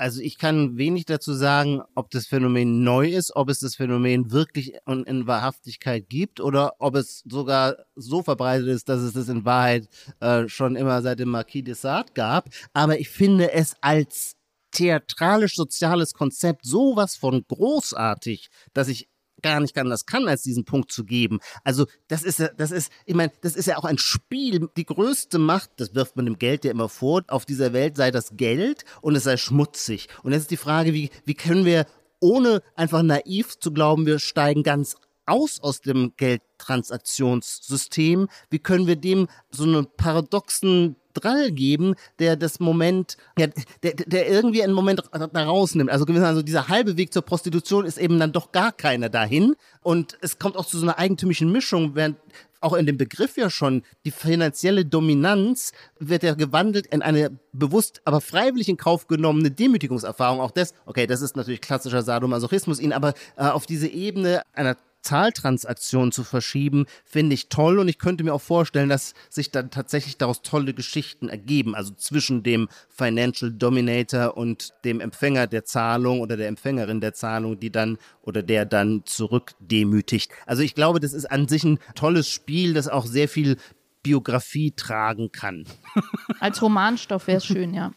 Also ich kann wenig dazu sagen, ob das Phänomen neu ist, ob es das Phänomen wirklich in, in Wahrhaftigkeit gibt oder ob es sogar so verbreitet ist, dass es das in Wahrheit äh, schon immer seit dem Marquis de Sade gab. Aber ich finde es als theatralisch-soziales Konzept sowas von großartig, dass ich gar nicht anders kann, als diesen Punkt zu geben. Also das ist das ist, ich meine, das ist ja auch ein Spiel. Die größte Macht, das wirft man dem Geld ja immer vor, auf dieser Welt sei das Geld und es sei schmutzig. Und jetzt ist die Frage, wie, wie können wir, ohne einfach naiv zu glauben, wir steigen ganz aus aus dem Geldtransaktionssystem, wie können wir dem so einen paradoxen Drall geben, der das Moment, ja, der, der irgendwie einen Moment da rausnimmt. Also gewissermaßen so dieser halbe Weg zur Prostitution ist eben dann doch gar keiner dahin. Und es kommt auch zu so einer eigentümlichen Mischung, während auch in dem Begriff ja schon die finanzielle Dominanz wird ja gewandelt in eine bewusst, aber freiwillig in Kauf genommene Demütigungserfahrung. Auch das, okay, das ist natürlich klassischer Sadomasochismus, ihn aber äh, auf diese Ebene einer Zahltransaktion zu verschieben, finde ich toll und ich könnte mir auch vorstellen, dass sich dann tatsächlich daraus tolle Geschichten ergeben, also zwischen dem Financial Dominator und dem Empfänger der Zahlung oder der Empfängerin der Zahlung, die dann oder der dann zurückdemütigt. Also ich glaube, das ist an sich ein tolles Spiel, das auch sehr viel Biografie tragen kann. als Romanstoff wäre es schön, ja.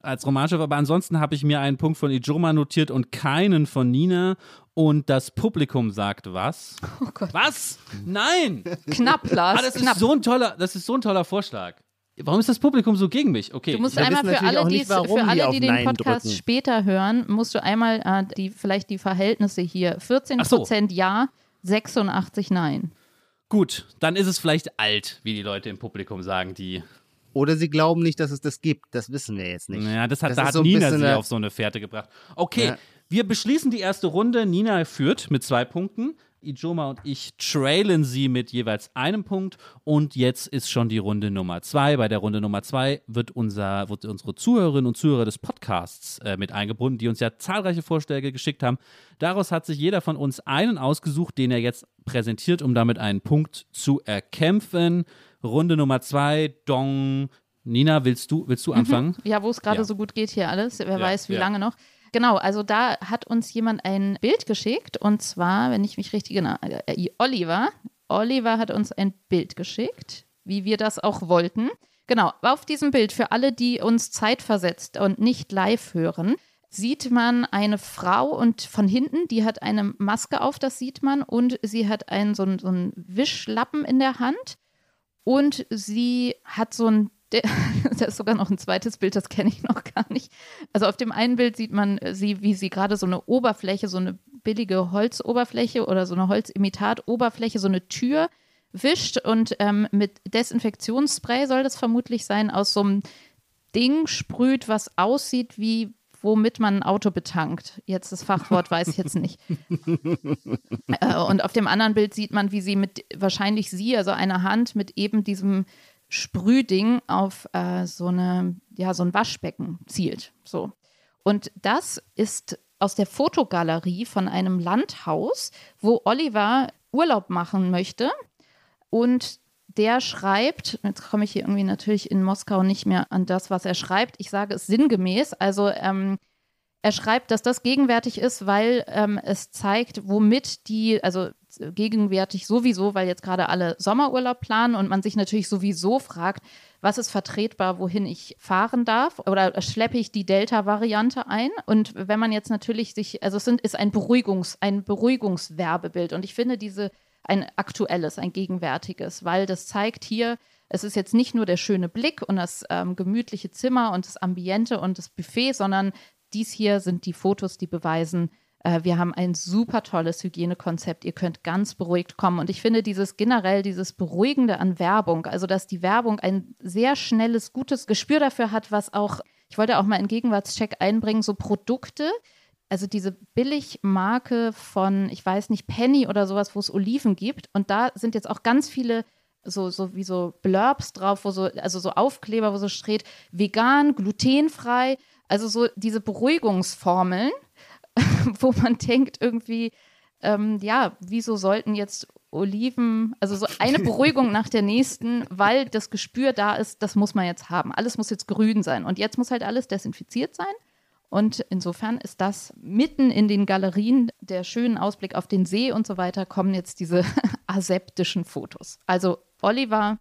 als Romanchef, aber ansonsten habe ich mir einen Punkt von Ijoma notiert und keinen von Nina. Und das Publikum sagt was? Oh Gott. Was? Nein! Knapp, Lars, Ah, das knapp. ist so ein toller, das ist so ein toller Vorschlag. Warum ist das Publikum so gegen mich? Okay. Du musst Wir einmal für alle, die nicht, für die alle, auf die den Podcast drücken. später hören, musst du einmal äh, die vielleicht die Verhältnisse hier 14 Ach so. Prozent Ja, 86 Nein. Gut, dann ist es vielleicht alt, wie die Leute im Publikum sagen, die. Oder sie glauben nicht, dass es das gibt. Das wissen wir jetzt nicht. Naja, das hat, Das da hat so Nina sie auf so eine Fährte gebracht. Okay, Ja. Wir beschließen die erste Runde. Nina führt mit zwei Punkten. Ijoma und ich trailen sie mit jeweils einem Punkt und jetzt ist schon die Runde Nummer zwei. Bei der Runde Nummer zwei wird, unser, wird unsere Zuhörerinnen und Zuhörer des Podcasts äh, mit eingebunden, die uns ja zahlreiche Vorschläge geschickt haben. Daraus hat sich jeder von uns einen ausgesucht, den er jetzt präsentiert, um damit einen Punkt zu erkämpfen. Runde Nummer zwei, Dong. Nina, willst du, willst du anfangen? Ja, wo es gerade Ja. so gut geht hier alles. Wer Ja, weiß, wie ja. lange noch. Genau, also da hat uns jemand ein Bild geschickt und zwar, wenn ich mich richtig genau, Oliver. Oliver hat uns ein Bild geschickt, wie wir das auch wollten. Genau, auf diesem Bild, für alle, die uns zeitversetzt und nicht live hören, sieht man eine Frau und von hinten, die hat eine Maske auf, das sieht man, und sie hat einen, so, einen, so einen Wischlappen in der Hand und sie hat so ein, da ist sogar noch ein zweites Bild, das kenne ich noch gar nicht. Also auf dem einen Bild sieht man äh, sie, wie sie gerade so eine Oberfläche, so eine billige Holzoberfläche oder so eine Holzimitatoberfläche, so eine Tür wischt und ähm, mit Desinfektionsspray soll das vermutlich sein, aus so einem Ding sprüht, was aussieht wie womit man ein Auto betankt. Jetzt das Fachwort weiß ich jetzt nicht. Äh, und auf dem anderen Bild sieht man, wie sie mit, wahrscheinlich sie, also eine Hand mit eben diesem Sprühding auf äh, so, eine, ja, so ein Waschbecken zielt. So. Und das ist aus der Fotogalerie von einem Landhaus, wo Oliver Urlaub machen möchte. Und der schreibt, jetzt komme ich hier irgendwie natürlich in Moskau nicht mehr an das, was er schreibt. Ich sage es sinngemäß. Also ähm, er schreibt, dass das gegenwärtig ist, weil ähm, es zeigt, womit die, also gegenwärtig sowieso, weil jetzt gerade alle Sommerurlaub planen und man sich natürlich sowieso fragt, was ist vertretbar, wohin ich fahren darf oder schleppe ich die Delta-Variante ein? Und wenn man jetzt natürlich sich, also es sind, ist ein Beruhigungs, ein Beruhigungswerbebild und ich finde diese ein aktuelles, ein gegenwärtiges, weil das zeigt hier, es ist jetzt nicht nur der schöne Blick und das ähm, gemütliche Zimmer und das Ambiente und das Buffet, sondern dies hier sind die Fotos, die beweisen, wir haben ein super tolles Hygienekonzept. Ihr könnt ganz beruhigt kommen. Und ich finde dieses generell, dieses Beruhigende an Werbung, also dass die Werbung ein sehr schnelles, gutes Gespür dafür hat, was auch, ich wollte auch mal einen Gegenwartscheck einbringen, so Produkte, also diese Billigmarke von, ich weiß nicht, Penny oder sowas, wo es Oliven gibt. Und da sind jetzt auch ganz viele so, so wie so Blurbs drauf, wo so, also so Aufkleber, wo so steht, vegan, glutenfrei, also so diese Beruhigungsformeln, wo man denkt irgendwie, ähm, ja, wieso sollten jetzt Oliven, also so eine Beruhigung nach der nächsten, weil das Gespür da ist, das muss man jetzt haben. Alles muss jetzt grün sein. Und jetzt muss halt alles desinfiziert sein. Und insofern ist das mitten in den Galerien, der schönen Ausblick auf den See und so weiter, kommen jetzt diese aseptischen Fotos. Also Oliver,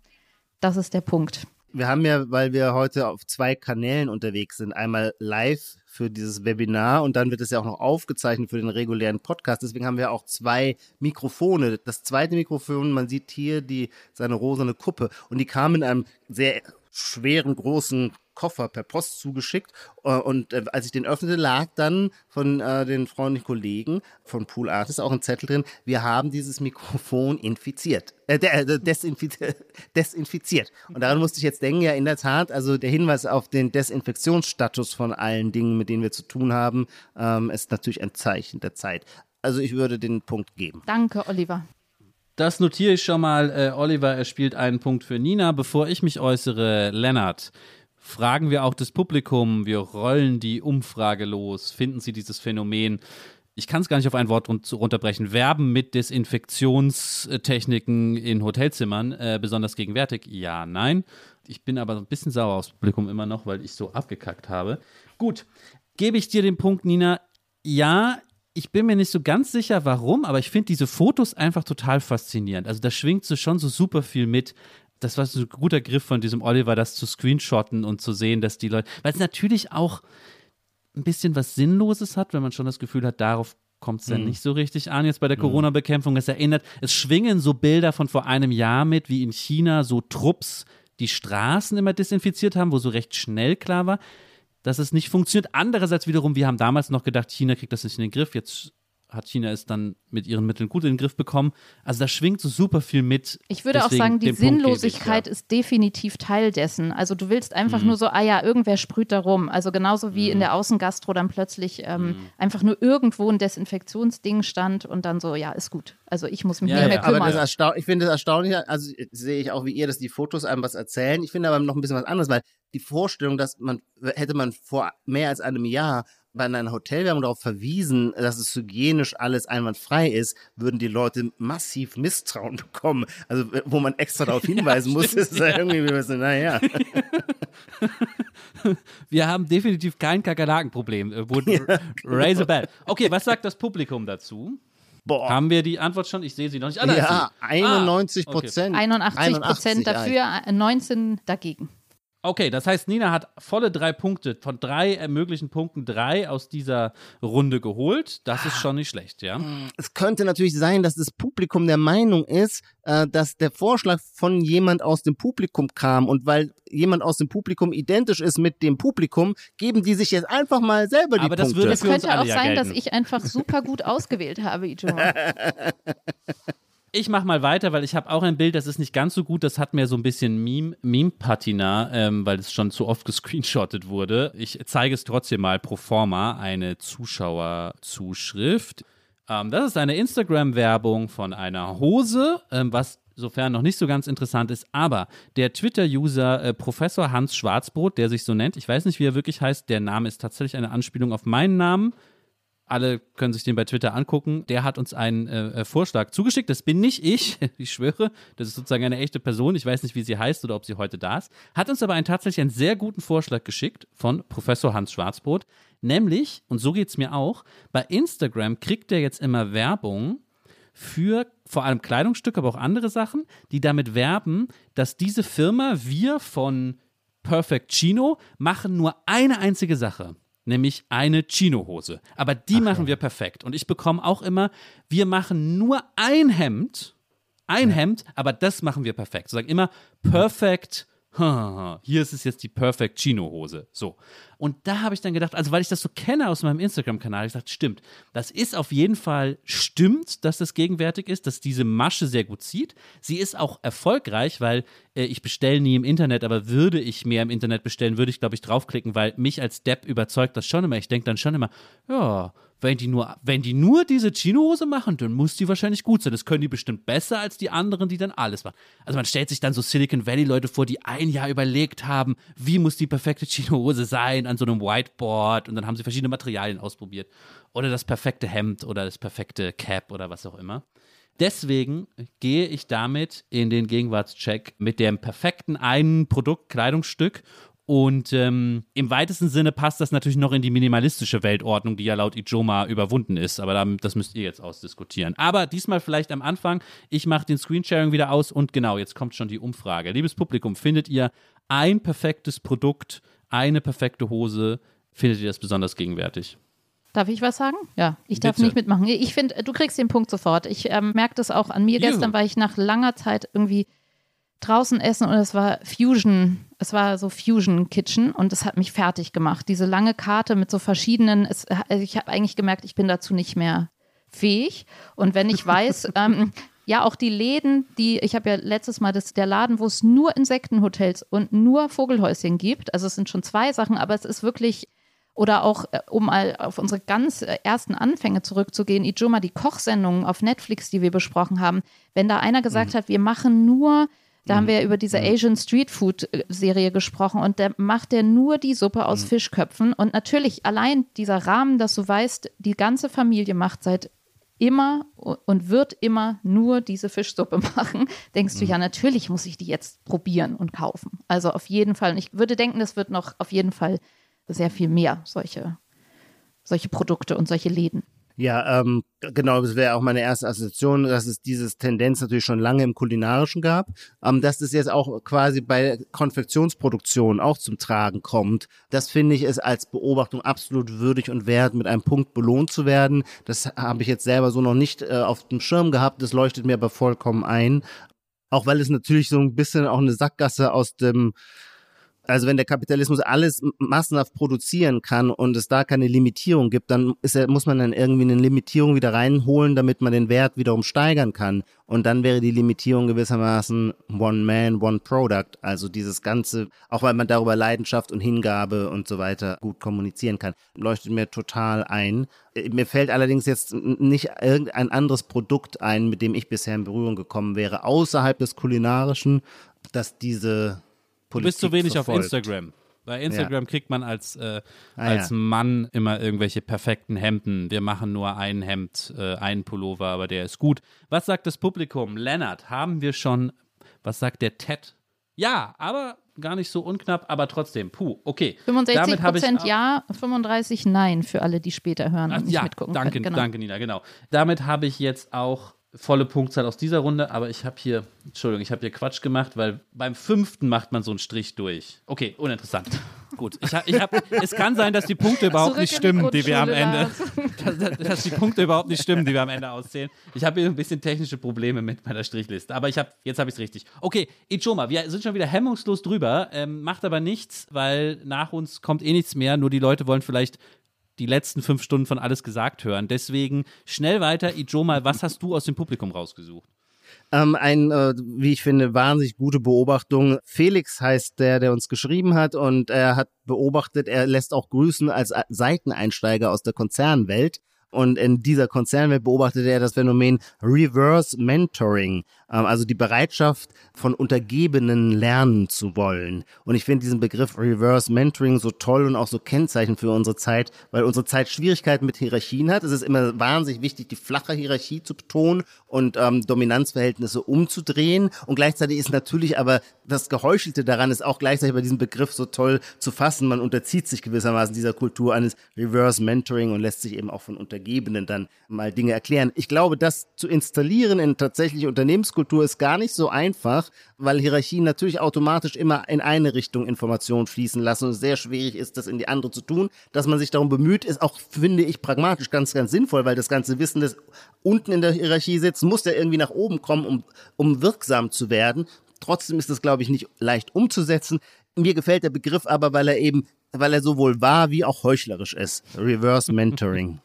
das ist der Punkt. Wir haben ja, weil wir heute auf zwei Kanälen unterwegs sind, einmal live für dieses Webinar und dann wird es ja auch noch aufgezeichnet für den regulären Podcast. Deswegen haben wir auch zwei Mikrofone. Das zweite Mikrofon, man sieht hier die, seine rosane Kuppe und die kam in einem sehr schweren, großen Koffer per Post zugeschickt. Äh, Und äh, als ich den öffnete, lag dann von äh, den freundlichen Kollegen von Pool Artist auch ein Zettel drin, wir haben dieses Mikrofon infiziert. Äh, äh, desinfiziert, desinfiziert. Und daran musste ich jetzt denken, ja, in der Tat, also der Hinweis auf den Desinfektionsstatus von allen Dingen, mit denen wir zu tun haben, ähm, ist natürlich ein Zeichen der Zeit. Also ich würde den Punkt geben. Danke, Oliver. Das notiere ich schon mal. Äh, Oliver, er spielt einen Punkt für Nina. Bevor ich mich äußere, Lennart, fragen wir auch das Publikum. Wir rollen die Umfrage los. Finden Sie dieses Phänomen? Ich kann es gar nicht auf ein Wort run runterbrechen. Werben mit Desinfektionstechniken in Hotelzimmern, äh, besonders gegenwärtig? Ja, nein. Ich bin aber ein bisschen sauer aufs Publikum immer noch, weil ich so abgekackt habe. Gut, gebe ich dir den Punkt, Nina. Ja, ich bin mir nicht so ganz sicher, warum, aber ich finde diese Fotos einfach total faszinierend. Also da schwingt so schon so super viel mit. Das war so ein guter Griff von diesem Oliver, das zu screenshotten und zu sehen, dass die Leute, weil es natürlich auch ein bisschen was Sinnloses hat, wenn man schon das Gefühl hat, darauf kommt es dann nicht so richtig an jetzt bei der Corona-Bekämpfung. Es erinnert, es schwingen so Bilder von vor einem Jahr mit, wie in China so Trupps die Straßen immer desinfiziert haben, wo so recht schnell klar war, dass es nicht funktioniert. Andererseits wiederum, wir haben damals noch gedacht, China kriegt das nicht in den Griff. Jetzt hat China es dann mit ihren Mitteln gut in den Griff bekommen. Also da schwingt so super viel mit. Ich würde Deswegen auch sagen, die gebe ich, Sinnlosigkeit ja. ist definitiv Teil dessen. Also du willst einfach Mhm. nur so, ah ja, irgendwer sprüht da rum. Also genauso wie in der Außengastro dann plötzlich ähm, Mhm. einfach nur irgendwo ein Desinfektionsding stand und dann so, ja, ist gut. Also ich muss mich Ja, nicht ja, mehr aber Aber kümmern. das ich finde das erstaunlich, also sehe ich auch wie ihr, dass die Fotos einem was erzählen. Ich finde aber noch ein bisschen was anderes, weil die Vorstellung, dass man, hätte man vor mehr als einem Jahr bei einer Hotelwerbung darauf verwiesen, dass es hygienisch alles einwandfrei ist, würden die Leute massiv Misstrauen bekommen. Also wo man extra darauf hinweisen muss, ist ja irgendwie ein bisschen, naja. Wir haben definitiv kein Kakerlakenproblem. Äh, wurde- Raise a bell. Okay, was sagt das Publikum dazu? Boah. Haben wir die Antwort schon? Ich sehe sie noch nicht. Ah, ja, sie. 91 Ah, okay. Prozent. 81 Prozent dafür, äh, 19 dagegen. Okay, das heißt, Nina hat volle drei Punkte, von drei äh, möglichen Punkten drei aus dieser Runde geholt. Das ist schon nicht schlecht, ja? Es könnte natürlich sein, dass das Publikum der Meinung ist, äh, dass der Vorschlag von jemand aus dem Publikum kam und weil jemand aus dem Publikum identisch ist mit dem Publikum, geben die sich jetzt einfach mal selber die Aber das Punkte. würde Es für uns könnte auch ja sein, gelten. dass ich einfach super gut ausgewählt habe, Ijoma. Ich mache mal weiter, weil ich habe auch ein Bild, das ist nicht ganz so gut. Das hat mir so ein bisschen Meme- Meme-Patina, ähm, weil es schon zu oft gescreenshottet wurde. Ich zeige es trotzdem mal pro forma, eine Zuschauerzuschrift. Ähm, das ist eine Instagram-Werbung von einer Hose, ähm, was sofern noch nicht so ganz interessant ist, aber der Twitter-User äh, Professor Hans Schwarzbrot, der sich so nennt, ich weiß nicht, wie er wirklich heißt, der Name ist tatsächlich eine Anspielung auf meinen Namen, alle können sich den bei Twitter angucken. Der hat uns einen äh, äh, Vorschlag zugeschickt. Das bin nicht ich, ich schwöre. Das ist sozusagen eine echte Person. Ich weiß nicht, wie sie heißt oder ob sie heute da ist. Hat uns aber einen tatsächlich einen sehr guten Vorschlag geschickt von Professor Hans Schwarzbrot. Nämlich, und so geht es mir auch, bei Instagram kriegt er jetzt immer Werbung für vor allem Kleidungsstücke, aber auch andere Sachen, die damit werben, dass diese Firma, wir von Perfect Chino, machen nur eine einzige Sache. Nämlich eine Chino-Hose. Aber die machen wir perfekt. Und ich bekomme auch immer, wir machen nur ein Hemd, ein Hemd, aber das machen wir perfekt. Sozusagen immer perfekt. Hier ist es jetzt die Perfect Chino-Hose. So. Und da habe ich dann gedacht, also weil ich das so kenne aus meinem Instagram-Kanal, ich gesagt, stimmt. Das ist auf jeden Fall, stimmt, dass das gegenwärtig ist, dass diese Masche sehr gut zieht. Sie ist auch erfolgreich, weil äh, ich bestelle nie im Internet, aber würde ich mehr im Internet bestellen, würde ich, glaube ich, draufklicken, weil mich als Depp überzeugt das schon immer. Ich denke dann schon immer, ja, wenn die nur, wenn die nur diese Chino-Hose machen, dann muss die wahrscheinlich gut sein. Das können die bestimmt besser als die anderen, die dann alles machen. Also man stellt sich dann so Silicon Valley-Leute vor, die ein Jahr überlegt haben, wie muss die perfekte Chino-Hose sein an so einem Whiteboard und dann haben sie verschiedene Materialien ausprobiert. Oder das perfekte Hemd oder das perfekte Cap oder was auch immer. Deswegen gehe ich damit in den Gegenwartscheck mit dem perfekten einen Produkt, Kleidungsstück und ähm, im weitesten Sinne passt das natürlich noch in die minimalistische Weltordnung, die ja laut Ijoma überwunden ist. Aber da, das müsst ihr jetzt ausdiskutieren. Aber diesmal vielleicht am Anfang. Ich mache den Screensharing wieder aus und genau, jetzt kommt schon die Umfrage. Liebes Publikum, findet ihr ein perfektes Produkt, eine perfekte Hose, findet ihr das besonders gegenwärtig? Darf ich was sagen? Ja, ich darf Bitte. nicht mitmachen. Ich finde, du kriegst den Punkt sofort. Ich ähm, merke das auch an mir. Juhu. Gestern war ich nach langer Zeit irgendwie draußen essen und es war Fusion. Es war so Fusion Kitchen und es hat mich fertig gemacht. Diese lange Karte mit so verschiedenen. Es, also ich habe eigentlich gemerkt, ich bin dazu nicht mehr fähig. Und wenn ich weiß, ähm, ja, auch die Läden, die, ich habe ja letztes Mal das, der Laden, wo es nur Insektenhotels und nur Vogelhäuschen gibt. Also es sind schon zwei Sachen, aber es ist wirklich oder auch, äh, um mal auf unsere ganz äh, ersten Anfänge zurückzugehen, Ijoma, die Kochsendungen auf Netflix, die wir besprochen haben, wenn da einer gesagt hat, wir machen nur, da haben wir ja über diese Asian Street Food äh, Serie gesprochen und da macht der nur die Suppe aus Fischköpfen und natürlich allein dieser Rahmen, dass du weißt, die ganze Familie macht seit immer und wird immer nur diese Fischsuppe machen, denkst du, ja, natürlich muss ich die jetzt probieren und kaufen. Also auf jeden Fall. Und ich würde denken, das wird noch auf jeden Fall sehr viel mehr solche, solche Produkte und solche Läden. Ja, ähm, genau, das wäre auch meine erste Assoziation, dass es diese Tendenz natürlich schon lange im Kulinarischen gab, ähm, dass das jetzt auch quasi bei Konfektionsproduktion auch zum Tragen kommt. Das finde ich ist als Beobachtung absolut würdig und wert, mit einem Punkt belohnt zu werden. Das habe ich jetzt selber so noch nicht äh, auf dem Schirm gehabt, das leuchtet mir aber vollkommen ein. Auch weil es natürlich so ein bisschen auch eine Sackgasse aus dem Also wenn der Kapitalismus alles massenhaft produzieren kann und es da keine Limitierung gibt, dann er, muss man dann irgendwie eine Limitierung wieder reinholen, damit man den Wert wiederum steigern kann. Und dann wäre die Limitierung gewissermaßen One Man, One Product. Also dieses Ganze, auch weil man darüber Leidenschaft und Hingabe und so weiter gut kommunizieren kann, leuchtet mir total ein. Äh, Mir fällt allerdings jetzt nicht irgendein anderes Produkt ein, mit dem ich bisher in Berührung gekommen wäre, außerhalb des Kulinarischen, dass diese Du bist zu Politik wenig auf verfolgt. Instagram. Bei Instagram kriegt man als, äh, Ah, als ja. Mann immer irgendwelche perfekten Hemden. Wir machen nur ein Hemd, äh, einen Pullover, aber der ist gut. Was sagt das Publikum? Lennart, haben wir schon, was sagt der Ted? Ja, aber gar nicht so unknapp, aber trotzdem, puh, okay. 65 Damit habe ich Prozent ja, 35 nein für alle, die später hören Ach, und nicht ja, mitgucken danke, können. Genau. danke, Nina, genau. Damit habe ich jetzt auch volle Punktzahl aus dieser Runde, aber ich habe hier, Entschuldigung, ich habe hier Quatsch gemacht, weil beim fünften macht man so einen Strich durch. Okay, uninteressant. Gut, ich, ich hab, es kann sein, dass die Punkte überhaupt Zurück nicht in die stimmen, die wir am Ende, dass, dass die Punkte überhaupt nicht stimmen, die wir am Ende auszählen. Ich habe hier ein bisschen technische Probleme mit meiner Strichliste, aber ich habe, jetzt habe ich es richtig. Okay, Ichoma, wir sind schon wieder hemmungslos drüber, ähm, macht aber nichts, weil nach uns kommt eh nichts mehr, nur die Leute wollen vielleicht die letzten fünf Stunden von alles gesagt hören. Deswegen schnell weiter, Ijoma, was hast du aus dem Publikum rausgesucht? Ähm, ein, äh, wie ich finde, wahnsinnig gute Beobachtung. Felix heißt der, der uns geschrieben hat und er hat beobachtet, er lässt auch grüßen als Seiteneinsteiger aus der Konzernwelt. Und in dieser Konzernwelt beobachtete er das Phänomen Reverse Mentoring, also die Bereitschaft von Untergebenen lernen zu wollen. Und ich finde diesen Begriff Reverse Mentoring so toll und auch so kennzeichnend für unsere Zeit, weil unsere Zeit Schwierigkeiten mit Hierarchien hat. Es ist immer wahnsinnig wichtig, die flache Hierarchie zu betonen und ähm, Dominanzverhältnisse umzudrehen. Und gleichzeitig ist natürlich aber das Geheuchelte daran, ist auch gleichzeitig bei diesem Begriff so toll zu fassen. Man unterzieht sich gewissermaßen dieser Kultur eines Reverse Mentoring und lässt sich eben auch von Untergebenen dann mal Dinge erklären. Ich glaube, das zu installieren in tatsächliche Unternehmenskultur ist gar nicht so einfach, weil Hierarchien natürlich automatisch immer in eine Richtung Informationen fließen lassen und sehr schwierig ist, das in die andere zu tun. Dass man sich darum bemüht, ist auch, finde ich, pragmatisch ganz, ganz sinnvoll, weil das ganze Wissen, das unten in der Hierarchie sitzt, muss ja irgendwie nach oben kommen, um, um wirksam zu werden. Trotzdem ist das, glaube ich, nicht leicht umzusetzen. Mir gefällt der Begriff aber, weil er eben, weil er sowohl wahr wie auch heuchlerisch ist. Reverse Mentoring.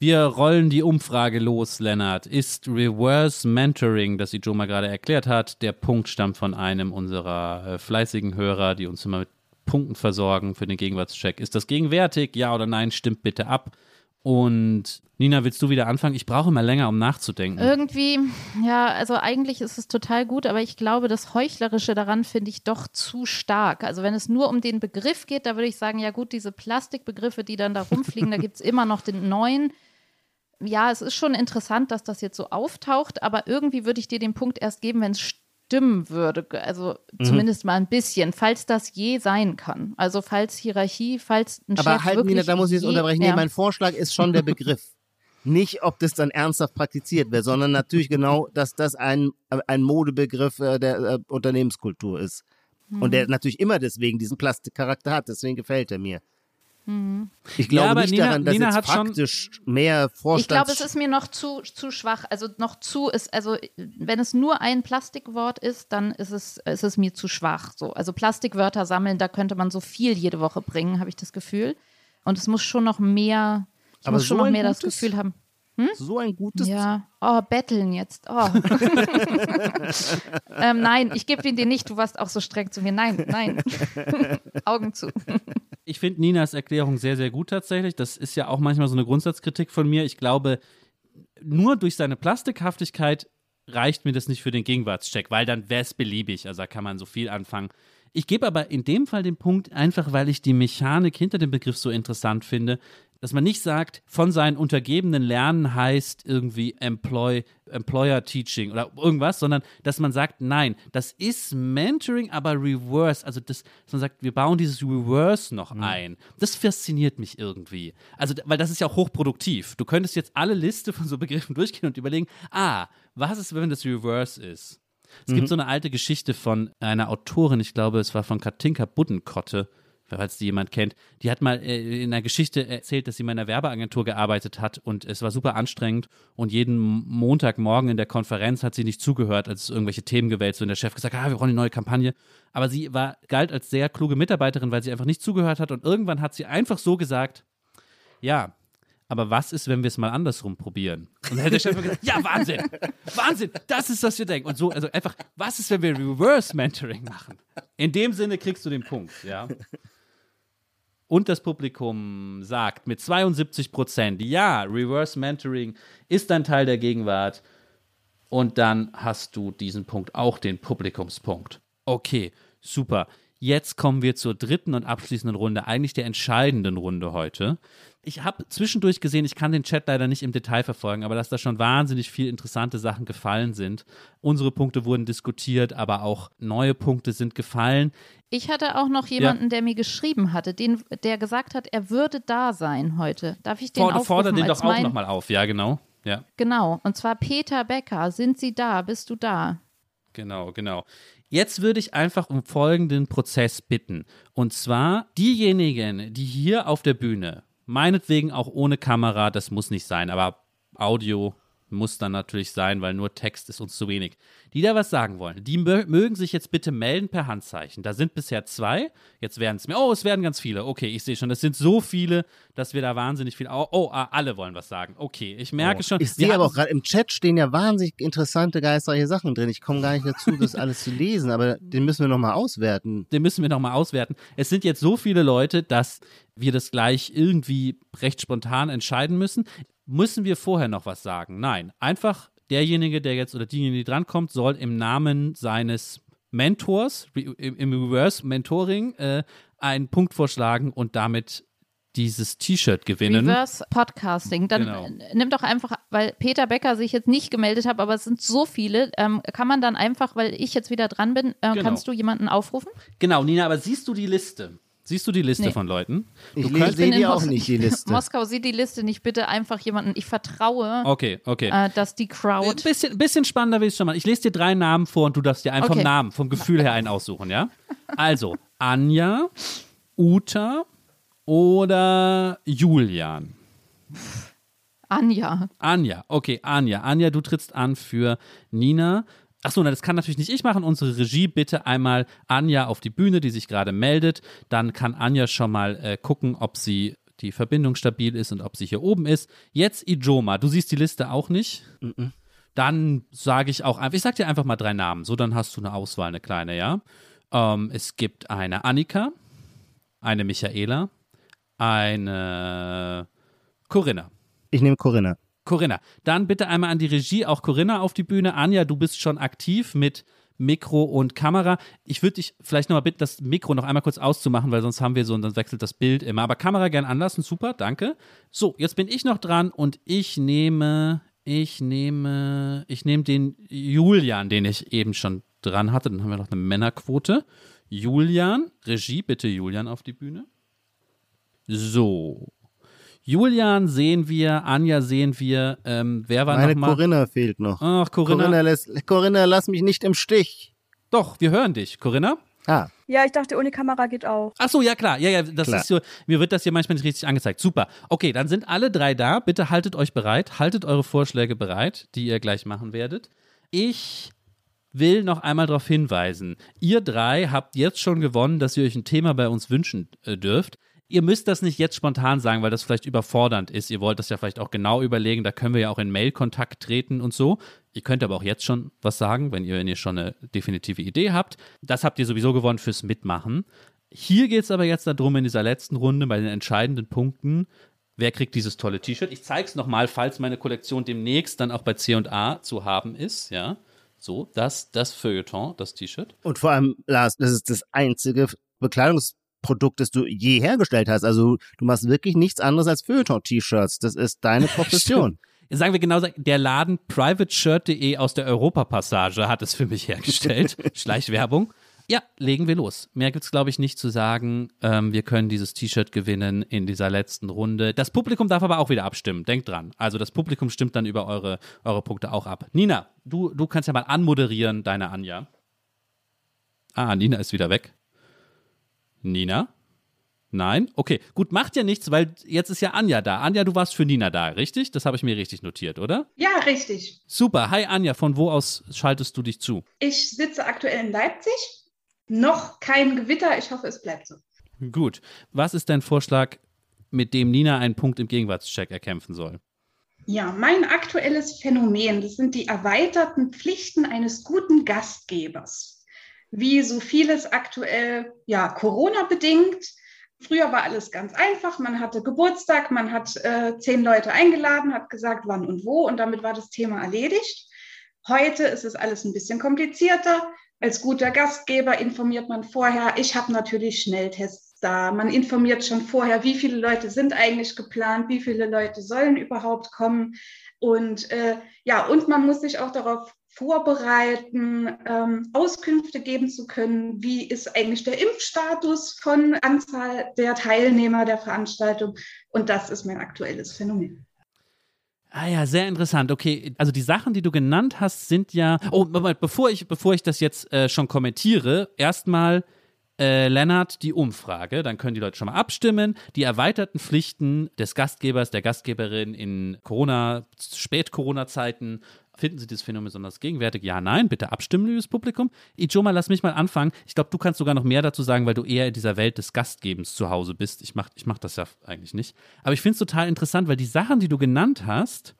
Wir rollen die Umfrage los, Lennart. Ist Reverse Mentoring, das Ijoma gerade erklärt hat, der Punkt stammt von einem unserer äh, fleißigen Hörer, die uns immer mit Punkten versorgen für den Gegenwartscheck. Ist das gegenwärtig? Ja oder nein? Stimmt bitte ab. Und Nina, willst du wieder anfangen? Ich brauche immer länger, um nachzudenken. Irgendwie, ja, also eigentlich ist es total gut, aber ich glaube, das Heuchlerische daran finde ich doch zu stark. Also wenn es nur um den Begriff geht, da würde ich sagen, ja gut, diese Plastikbegriffe, die dann da rumfliegen, da gibt es immer noch den neuen. Ja, es ist schon interessant, dass das jetzt so auftaucht, aber irgendwie würde ich dir den Punkt erst geben, wenn es stimmen würde. Also zumindest mal ein bisschen, falls das je sein kann. Also falls Hierarchie, falls ein Aber Chef halt, wirklich Nina, da muss ich jetzt je- unterbrechen. Nee, ja. mein Vorschlag ist schon der Begriff. Nicht, ob das dann ernsthaft praktiziert wird, sondern natürlich genau, dass das ein, ein Modebegriff äh, der äh, Unternehmenskultur ist. Und Hm. der natürlich immer deswegen diesen Plastikcharakter hat, deswegen gefällt er mir. Ich glaube Ja, aber nicht Nina- daran, dass Nina jetzt hat schon- faktisch mehr Ich Vorstands... glaube, es ist mir noch zu, zu schwach. Also noch zu ist, also wenn es nur ein Plastikwort ist, dann ist es, ist es mir zu schwach. So. Also Plastikwörter sammeln, da könnte man so viel jede Woche bringen, habe ich das Gefühl. Und es muss schon noch mehr, ich Aber muss schon so noch ein mehr das gutes- Gefühl haben. so ein gutes... Ja, oh, betteln jetzt. Oh. ähm, nein, ich gebe ihn dir nicht. Du warst auch so streng zu mir. Nein, nein. Augen zu. Ich finde Ninas Erklärung sehr, sehr gut tatsächlich. Das ist ja auch manchmal so eine Grundsatzkritik von mir. Ich glaube, nur durch seine Plastikhaftigkeit reicht mir das nicht für den Gegenwartscheck, weil dann wäre es beliebig. Also da kann man so viel anfangen. Ich gebe aber in dem Fall den Punkt, einfach weil ich die Mechanik hinter dem Begriff so interessant finde, dass man nicht sagt, von seinen Untergebenen lernen heißt irgendwie Employ, Employer Teaching oder irgendwas, sondern dass man sagt, nein, das ist Mentoring, aber Reverse. Also das, dass man sagt, wir bauen dieses Reverse noch ein. Das fasziniert mich irgendwie. Also, weil das ist ja auch hochproduktiv. Du könntest jetzt alle Liste von so Begriffen durchgehen und überlegen, ah, was ist, wenn das Reverse ist? Es gibt so eine alte Geschichte von einer Autorin, ich glaube, es war von Katinka Buddenkotte. Falls die jemand kennt. Die hat mal äh, in einer Geschichte erzählt, dass sie in einer Werbeagentur gearbeitet hat und es war super anstrengend und jeden Montagmorgen in der Konferenz hat sie nicht zugehört, als irgendwelche Themen gewählt und der Chef gesagt, ah, wir brauchen eine neue Kampagne. Aber sie war, galt als sehr kluge Mitarbeiterin, weil sie einfach nicht zugehört hat und irgendwann hat sie einfach so gesagt, ja, aber was ist, wenn wir es mal andersrum probieren? Und dann hätte der Chef gesagt, ja, Wahnsinn, Wahnsinn, das ist, was wir denken. Und so, also einfach, was ist, wenn wir Reverse Mentoring machen? In dem Sinne kriegst du den Punkt, ja. Und das Publikum sagt mit 72 Prozent, ja, Reverse Mentoring ist ein Teil der Gegenwart. Und dann hast du diesen Punkt, auch den Publikumspunkt. Okay, super. Jetzt kommen wir zur dritten und abschließenden Runde, eigentlich der entscheidenden Runde heute. Ich habe zwischendurch gesehen, ich kann den Chat leider nicht im Detail verfolgen, aber dass da schon wahnsinnig viele interessante Sachen gefallen sind. Unsere Punkte wurden diskutiert, aber auch neue Punkte sind gefallen. Ich hatte auch noch jemanden, ja. der mir geschrieben hatte, den, der gesagt hat, er würde da sein heute. Darf ich den Ford, aufrufen? Fordere den doch auch nochmal auf, ja, genau. Ja. Genau, und zwar Peter Becker. Sind Sie da? Bist du da? Genau, genau. Jetzt würde ich einfach um folgenden Prozess bitten. Und zwar diejenigen, die hier auf der Bühne, meinetwegen auch ohne Kamera, das muss nicht sein, aber Audio muss dann natürlich sein, weil nur Text ist uns zu wenig. Die da was sagen wollen, die mögen sich jetzt bitte melden per Handzeichen. Da sind bisher zwei, jetzt werden es mehr. Oh, es werden ganz viele. Okay, ich sehe schon, es sind so viele, dass wir da wahnsinnig viel. Oh, oh ah, alle wollen was sagen. Okay, ich merke oh. schon. Ich sehe aber auch gerade im Chat stehen ja wahnsinnig interessante, geistreiche Sachen drin. Ich komme gar nicht dazu, das alles zu lesen, aber den müssen wir nochmal auswerten. Den müssen wir nochmal auswerten. Es sind jetzt so viele Leute, dass wir das gleich irgendwie recht spontan entscheiden müssen. Müssen wir vorher noch was sagen? Nein. Einfach derjenige, der jetzt oder diejenige, die drankommt, soll im Namen seines Mentors, im Reverse Mentoring, äh, einen Punkt vorschlagen und damit dieses T-Shirt gewinnen. Reverse Podcasting. Dann genau. nimm doch einfach, weil Peter Becker sich jetzt nicht gemeldet hat, aber es sind so viele, ähm, kann man dann einfach, weil ich jetzt wieder dran bin, äh, genau. kannst du jemanden aufrufen? Genau, Nina, aber siehst du die Liste? Siehst du die Liste nee. von Leuten? Ich sehe die auch nicht, die Liste. Moskau sieht die Liste nicht. Bitte einfach jemanden. Ich vertraue, okay, okay. Äh, dass die Crowd. Ein bisschen, bisschen spannender will ich schon mal. Ich lese dir drei Namen vor und du darfst dir einfach okay. vom Namen, vom Gefühl her einen aussuchen, ja? Also, Anja, Uta oder Julian? Anja. Anja, okay, Anja. Anja, du trittst an für Nina. Achso, das kann natürlich nicht ich machen. Unsere Regie bitte einmal Anja auf die Bühne, die sich gerade meldet. Dann kann Anja schon mal äh, gucken, ob sie die Verbindung stabil ist und ob sie hier oben ist. Jetzt Ijoma. Du siehst die Liste auch nicht. Mm -mm. Dann sage ich auch einfach, ich sage dir einfach mal drei Namen. So, dann hast du eine Auswahl, eine kleine, ja. Ähm, es gibt eine Annika, eine Michaela, eine Corinna. Ich nehme Corinna. Corinna. Dann bitte einmal an die Regie, auch Corinna auf die Bühne. Anja, du bist schon aktiv mit Mikro und Kamera. Ich würde dich vielleicht nochmal bitten, das Mikro noch einmal kurz auszumachen, weil sonst haben wir so und dann wechselt das Bild immer. Aber Kamera gern anlassen, super, danke. So, jetzt bin ich noch dran und ich nehme, ich nehme, ich nehme den Julian, den ich eben schon dran hatte. Dann haben wir noch eine Männerquote. Julian, Regie, bitte Julian auf die Bühne. So, Julian sehen wir, Anja sehen wir. Ähm, wer war Meine noch mal? Corinna fehlt noch. Ach, Corinna. Corinna, lässt, Corinna, lass mich nicht im Stich. Doch, wir hören dich. Corinna? Ah. Ja, ich dachte, ohne Kamera geht auch. Ach so, ja klar. Ja, ja, das klar. ist so, mir wird das hier manchmal nicht richtig angezeigt. Super. Okay, dann sind alle drei da. Bitte haltet euch bereit. Haltet eure Vorschläge bereit, die ihr gleich machen werdet. Ich will noch einmal darauf hinweisen. Ihr drei habt jetzt schon gewonnen, dass ihr euch ein Thema bei uns wünschen äh, dürft. Ihr müsst das nicht jetzt spontan sagen, weil das vielleicht überfordernd ist. Ihr wollt das ja vielleicht auch genau überlegen. Da können wir ja auch in Mail-Kontakt treten und so. Ihr könnt aber auch jetzt schon was sagen, wenn ihr, wenn ihr schon eine definitive Idee habt. Das habt ihr sowieso gewonnen fürs Mitmachen. Hier geht es aber jetzt darum, in dieser letzten Runde bei den entscheidenden Punkten, wer kriegt dieses tolle T-Shirt. Ich zeige es nochmal, falls meine Kollektion demnächst dann auch bei C&A zu haben ist, ja. So, das, das Feuilleton, das T-Shirt. Und vor allem, Lars, das ist das einzige Bekleidungs- Produkt, das du je hergestellt hast. Also du machst wirklich nichts anderes als Feuilleton-T-Shirts. Das ist deine Profession. Sagen wir genau, der Laden privateshirt.de aus der Europapassage hat es für mich hergestellt. Schleichwerbung. Ja, legen wir los. Mehr gibt es, glaube ich, nicht zu sagen. Ähm, wir können dieses T-Shirt gewinnen in dieser letzten Runde. Das Publikum darf aber auch wieder abstimmen. Denkt dran. Also das Publikum stimmt dann über eure, eure Punkte auch ab. Nina, du, du kannst ja mal anmoderieren, deine Anja. Ah, Nina ist wieder weg. Nina? Nein? Okay, gut, macht ja nichts, weil jetzt ist ja Anja da. Anja, du warst für Nina da, richtig? Das habe ich mir richtig notiert, oder? Ja, richtig. Super. Hi Anja, von wo aus schaltest du dich zu? Ich sitze aktuell in Leipzig. Noch kein Gewitter. Ich hoffe, es bleibt so. Gut. Was ist dein Vorschlag, mit dem Nina einen Punkt im Gegenwartscheck erkämpfen soll? Ja, mein aktuelles Phänomen, das sind die erweiterten Pflichten eines guten Gastgebers. Wie so vieles aktuell, ja, Corona-bedingt. Früher war alles ganz einfach. Man hatte Geburtstag, man hat äh, zehn Leute eingeladen, hat gesagt, wann und wo, und damit war das Thema erledigt. Heute ist es alles ein bisschen komplizierter. Als guter Gastgeber informiert man vorher. Ich habe natürlich Schnelltests da. Man informiert schon vorher, wie viele Leute sind eigentlich geplant, wie viele Leute sollen überhaupt kommen. Und äh, ja, und man muss sich auch darauf vorbereiten, ähm, Auskünfte geben zu können, wie ist eigentlich der Impfstatus von Anzahl der Teilnehmer der Veranstaltung. Und das ist mein aktuelles Phänomen. Ah ja, sehr interessant. Okay, also die Sachen, die du genannt hast, sind ja. Oh, bevor ich, bevor ich das jetzt äh, schon kommentiere, erstmal äh, Lennart die Umfrage. Dann können die Leute schon mal abstimmen. Die erweiterten Pflichten des Gastgebers, der Gastgeberin in Corona, Spät-Corona-Zeiten. Finden Sie dieses Phänomen besonders gegenwärtig? Ja, nein. Bitte abstimmen, liebes Publikum. Ijoma, lass mich mal anfangen. Ich glaube, du kannst sogar noch mehr dazu sagen, weil du eher in dieser Welt des Gastgebens zu Hause bist. Ich mache ich mach das ja eigentlich nicht. Aber ich finde es total interessant, weil die Sachen, die du genannt hast,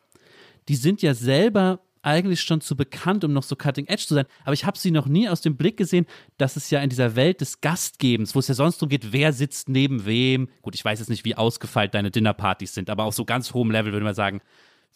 die sind ja selber eigentlich schon zu bekannt, um noch so cutting edge zu sein. Aber ich habe sie noch nie aus dem Blick gesehen, dass es ja in dieser Welt des Gastgebens, wo es ja sonst darum geht, wer sitzt neben wem. Gut, ich weiß jetzt nicht, wie ausgefeilt deine Dinnerpartys sind, aber auf so ganz hohem Level würde man sagen,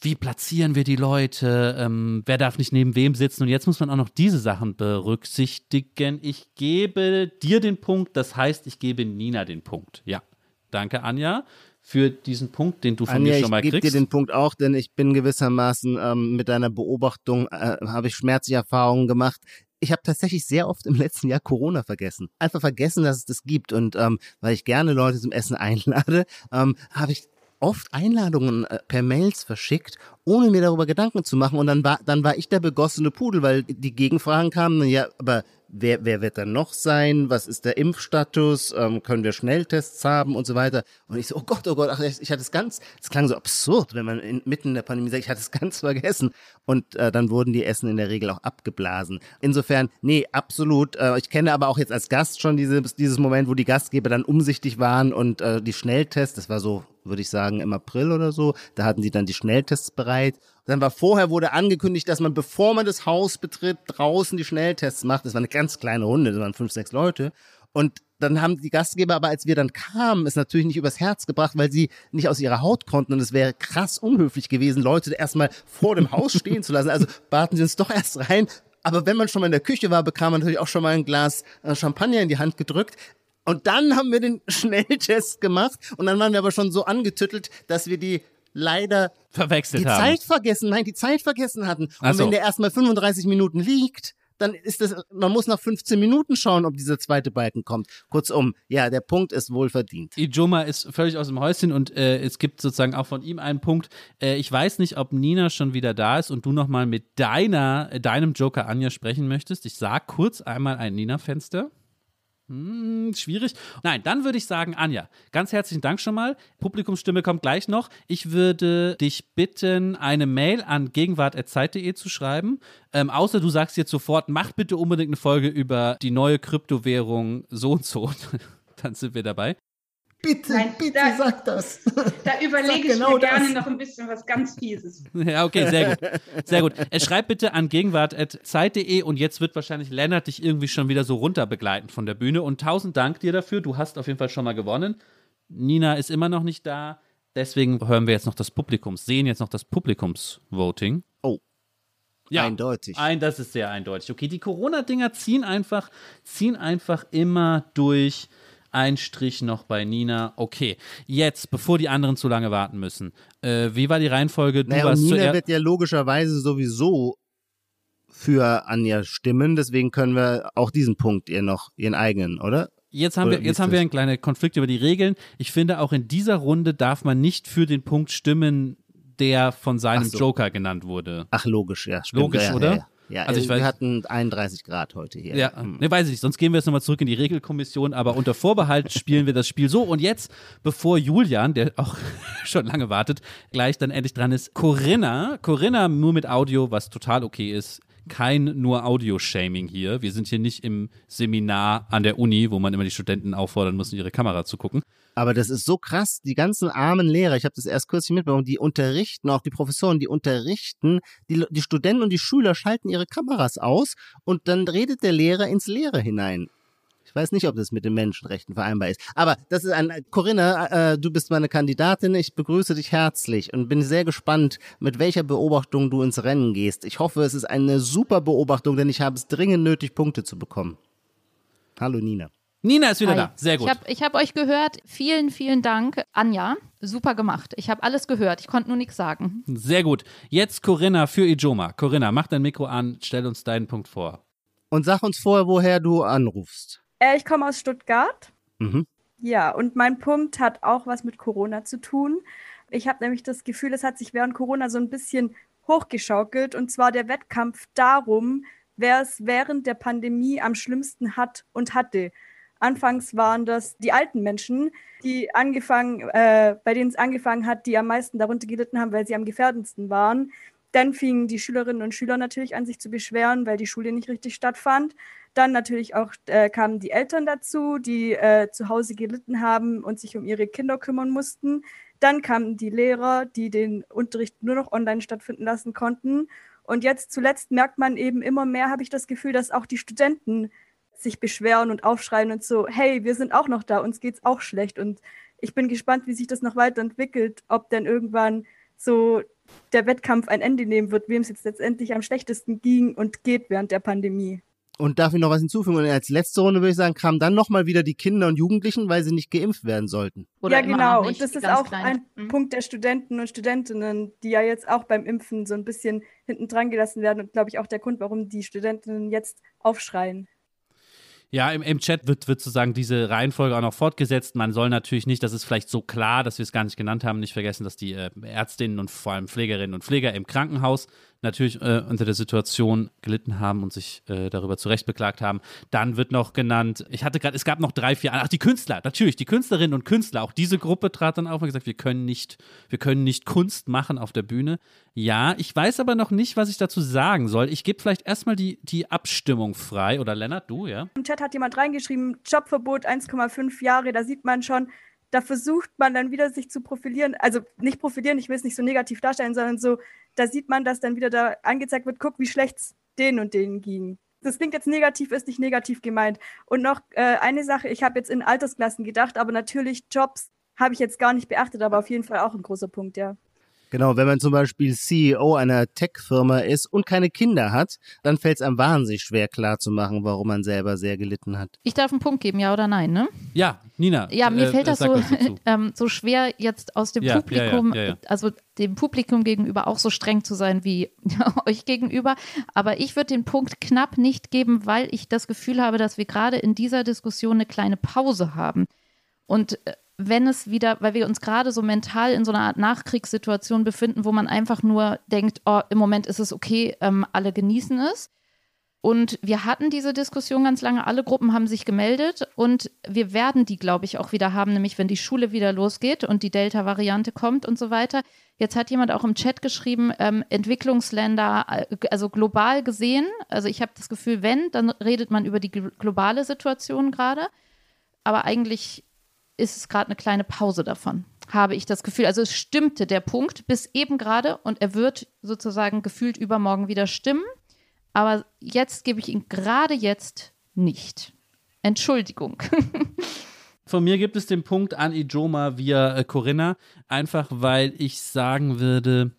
wie platzieren wir die Leute, ähm, wer darf nicht neben wem sitzen. Und jetzt muss man auch noch diese Sachen berücksichtigen. Ich gebe dir den Punkt, das heißt, ich gebe Nina den Punkt. Ja, danke Anja für diesen Punkt, den du von Anja, mir schon mal ich gebe kriegst. dir den Punkt auch, denn ich bin gewissermaßen ähm, mit deiner Beobachtung, äh, habe ich schmerzliche Erfahrungen gemacht. Ich habe tatsächlich sehr oft im letzten Jahr Corona vergessen. Einfach vergessen, dass es das gibt. Und ähm, weil ich gerne Leute zum Essen einlade, ähm, habe ich oft Einladungen äh, per Mails verschickt, ohne mir darüber Gedanken zu machen. Und dann war, dann war ich der begossene Pudel, weil die Gegenfragen kamen, ja, aber wer, wer wird dann noch sein? Was ist der Impfstatus? Ähm, können wir Schnelltests haben und so weiter? Und ich so, oh Gott, oh Gott, ach, ich hatte es ganz, es klang so absurd, wenn man in, mitten in der Pandemie sagt, ich hatte es ganz vergessen. Und äh, dann wurden die Essen in der Regel auch abgeblasen. Insofern, nee, absolut. Äh, ich kenne aber auch jetzt als Gast schon dieses, dieses Moment, wo die Gastgeber dann umsichtig waren und äh, die Schnelltests, das war so, würde ich sagen, im April oder so, da hatten sie dann die Schnelltests bereit. Dann war vorher wurde angekündigt, dass man, bevor man das Haus betritt, draußen die Schnelltests macht. Das war eine ganz kleine Runde, das waren fünf, sechs Leute. Und dann haben die Gastgeber aber, als wir dann kamen, es natürlich nicht übers Herz gebracht, weil sie nicht aus ihrer Haut konnten. Und es wäre krass unhöflich gewesen, Leute erstmal vor dem Haus stehen zu lassen. Also baten sie uns doch erst rein. Aber wenn man schon mal in der Küche war, bekam man natürlich auch schon mal ein Glas äh, Champagner in die Hand gedrückt. Und dann haben wir den Schnelltest gemacht. Und dann waren wir aber schon so angetüttelt, dass wir die leider verwechselt die haben. Zeit vergessen, nein, die Zeit vergessen hatten. Ach Und so. wenn der erstmal 35 Minuten liegt, dann ist das, man muss nach 15 Minuten schauen, ob dieser zweite Balken kommt. Kurzum, ja, der Punkt ist wohl verdient. Ijoma ist völlig aus dem Häuschen und äh, es gibt sozusagen auch von ihm einen Punkt. Äh, ich weiß nicht, ob Nina schon wieder da ist und du nochmal mit deiner, äh, deinem Joker Anja sprechen möchtest. Ich sag kurz einmal ein Nina-Fenster. Hm, schwierig. Nein, dann würde ich sagen, Anja, ganz herzlichen Dank schon mal. Publikumsstimme kommt gleich noch. Ich würde dich bitten, eine Mail an gegenwart.zeit.de zu schreiben. Ähm, außer du sagst jetzt sofort, mach bitte unbedingt eine Folge über die neue Kryptowährung so und so. dann sind wir dabei. Bitte, Nein, bitte da- sag das. Da überlege ich genau mir gerne das. noch ein bisschen was ganz Fieses. Ja, okay, sehr gut. Sehr gut. Äh, schreib bitte an gegenwart.zeit.de und jetzt wird wahrscheinlich Lennart dich irgendwie schon wieder so runter begleiten von der Bühne. Und tausend Dank dir dafür. Du hast auf jeden Fall schon mal gewonnen. Nina ist immer noch nicht da. Deswegen hören wir jetzt noch das Publikums, sehen jetzt noch das Publikumsvoting. Oh. Ja, Eindeutig. Ein, das ist sehr eindeutig. Okay, die Corona-Dinger ziehen einfach, ziehen einfach immer durch. Ein Strich noch bei Nina. Okay, jetzt, bevor die anderen zu lange warten müssen. Äh, wie war die Reihenfolge? Du Naja, Nina wird ja logischerweise sowieso für Anja stimmen, deswegen können wir auch diesen Punkt ihr noch, ihren eigenen, oder? Jetzt haben, Oder wir, jetzt haben wir einen kleinen Konflikt über die Regeln. Ich finde, auch in dieser Runde darf man nicht für den Punkt stimmen, der von seinem so. Joker genannt wurde. Ach, logisch, ja. Stimmt. Logisch, ja, ja, oder? Ja, Ja, Also ich wir weiß- hatten 31 Grad heute hier. Ja, Hm. ne, weiß ich nicht. Sonst gehen wir jetzt nochmal zurück in die Regelkommission, aber unter Vorbehalt spielen wir das Spiel so. Und jetzt, bevor Julian, der auch schon lange wartet, gleich dann endlich dran ist, Corinna. Corinna nur mit Audio, was total okay ist. Kein nur Audio-Shaming hier. Wir sind hier nicht im Seminar an der Uni, wo man immer die Studenten auffordern muss, in ihre Kamera zu gucken. Aber das ist so krass, die ganzen armen Lehrer, ich habe das erst kürzlich mitbekommen, die unterrichten, auch die Professoren, die unterrichten, die, die Studenten und die Schüler schalten ihre Kameras aus und dann redet der Lehrer ins Leere hinein. Ich weiß nicht, ob das mit den Menschenrechten vereinbar ist. Aber das ist ein, Corinna, äh, du bist meine Kandidatin. Ich begrüße dich herzlich und bin sehr gespannt, mit welcher Beobachtung du ins Rennen gehst. Ich hoffe, es ist eine super Beobachtung, denn ich habe es dringend nötig, Punkte zu bekommen. Hallo Nina. Nina ist wieder Hi. da. Sehr gut. Ich habe hab euch gehört. Vielen, vielen Dank, Anja. Super gemacht. Ich habe alles gehört. Ich konnte nur nichts sagen. Sehr gut. Jetzt Corinna für Ijoma. Corinna, mach dein Mikro an, stell uns deinen Punkt vor. Und sag uns vorher, woher du anrufst. Äh, ich komme aus Stuttgart. Mhm. Ja, und mein Punkt hat auch was mit Corona zu tun. Ich habe nämlich das Gefühl, es hat sich während Corona so ein bisschen hochgeschaukelt. Und zwar der Wettkampf darum, wer es während der Pandemie am schlimmsten hat und hatte. Anfangs waren das die alten Menschen, die angefangen, äh, bei denen es angefangen hat, die am meisten darunter gelitten haben, weil sie am gefährdendsten waren. Dann fingen die Schülerinnen und Schüler natürlich an, sich zu beschweren, weil die Schule nicht richtig stattfand. Dann natürlich auch äh, kamen die Eltern dazu, die äh, zu Hause gelitten haben und sich um ihre Kinder kümmern mussten. Dann kamen die Lehrer, die den Unterricht nur noch online stattfinden lassen konnten. Und jetzt zuletzt merkt man eben immer mehr, habe ich das Gefühl, dass auch die Studenten sich beschweren und aufschreien und so, hey, wir sind auch noch da, uns geht's auch schlecht. Und ich bin gespannt, wie sich das noch weiterentwickelt, ob denn irgendwann so der Wettkampf ein Ende nehmen wird, wem es jetzt letztendlich am schlechtesten ging und geht während der Pandemie. Und darf ich noch was hinzufügen? Und als letzte Runde würde ich sagen, kamen dann nochmal wieder die Kinder und Jugendlichen, weil sie nicht geimpft werden sollten. Oder ja, genau. Und das ist auch klein. ein Mhm. Punkt der Studenten und Studentinnen, die ja jetzt auch beim Impfen so ein bisschen hinten dran gelassen werden und glaube ich auch der Grund, warum die Studentinnen jetzt aufschreien. Ja, im, im Chat wird, wird sozusagen diese Reihenfolge auch noch fortgesetzt. Man soll natürlich nicht, das ist vielleicht so klar, dass wir es gar nicht genannt haben, nicht vergessen, dass die äh, Ärztinnen und vor allem Pflegerinnen und Pfleger im Krankenhaus natürlich äh, unter der Situation gelitten haben und sich äh, darüber zurecht beklagt haben. Dann wird noch genannt, ich hatte gerade, es gab noch drei, vier, ach die Künstler, natürlich, die Künstlerinnen und Künstler, auch diese Gruppe trat dann auf und gesagt, wir können nicht, wir können nicht Kunst machen auf der Bühne. Ja, ich weiß aber noch nicht, was ich dazu sagen soll. Ich gebe vielleicht erstmal die, die Abstimmung frei. Oder Lennart, du, ja? Im Chat hat jemand reingeschrieben, Jobverbot 1,5 Jahre, da sieht man schon, da versucht man dann wieder sich zu profilieren, also nicht profilieren, ich will es nicht so negativ darstellen, sondern so, da sieht man, dass dann wieder da angezeigt wird, guck, wie schlecht es denen und denen ging. Das klingt jetzt negativ, ist nicht negativ gemeint. Und noch äh, eine Sache, ich habe jetzt in Altersklassen gedacht, aber natürlich Jobs habe ich jetzt gar nicht beachtet, aber auf jeden Fall auch ein großer Punkt, ja. Genau, wenn man zum Beispiel CEO einer Tech-Firma ist und keine Kinder hat, dann fällt es einem wahnsinnig schwer klarzumachen, warum man selber sehr gelitten hat. Ich darf einen Punkt geben, ja oder nein, ne? Ja, Nina. Ja, mir äh, fällt das so, ähm, so schwer, jetzt aus dem Ja, ja, Publikum, ja, ja, ja. also dem Publikum gegenüber auch so streng zu sein wie euch gegenüber. Aber ich würde den Punkt knapp nicht geben, weil ich das Gefühl habe, dass wir gerade in dieser Diskussion eine kleine Pause haben. Und äh, wenn es wieder, weil wir uns gerade so mental in so einer Art Nachkriegssituation befinden, wo man einfach nur denkt, oh, im Moment ist es okay, ähm, alle genießen es. Und wir hatten diese Diskussion ganz lange, alle Gruppen haben sich gemeldet und wir werden die, glaube ich, auch wieder haben, nämlich wenn die Schule wieder losgeht und die Delta-Variante kommt und so weiter. Jetzt hat jemand auch im Chat geschrieben, ähm, Entwicklungsländer, äh, also global gesehen, also ich habe das Gefühl, wenn, dann redet man über die gl- globale Situation gerade, aber eigentlich ist es gerade eine kleine Pause davon, habe ich das Gefühl. Also es stimmte der Punkt bis eben gerade und er wird sozusagen gefühlt übermorgen wieder stimmen. Aber jetzt gebe ich ihn gerade jetzt nicht. Entschuldigung. Von mir gibt es den Punkt an Ijoma via äh, Corinna, einfach weil ich sagen würde,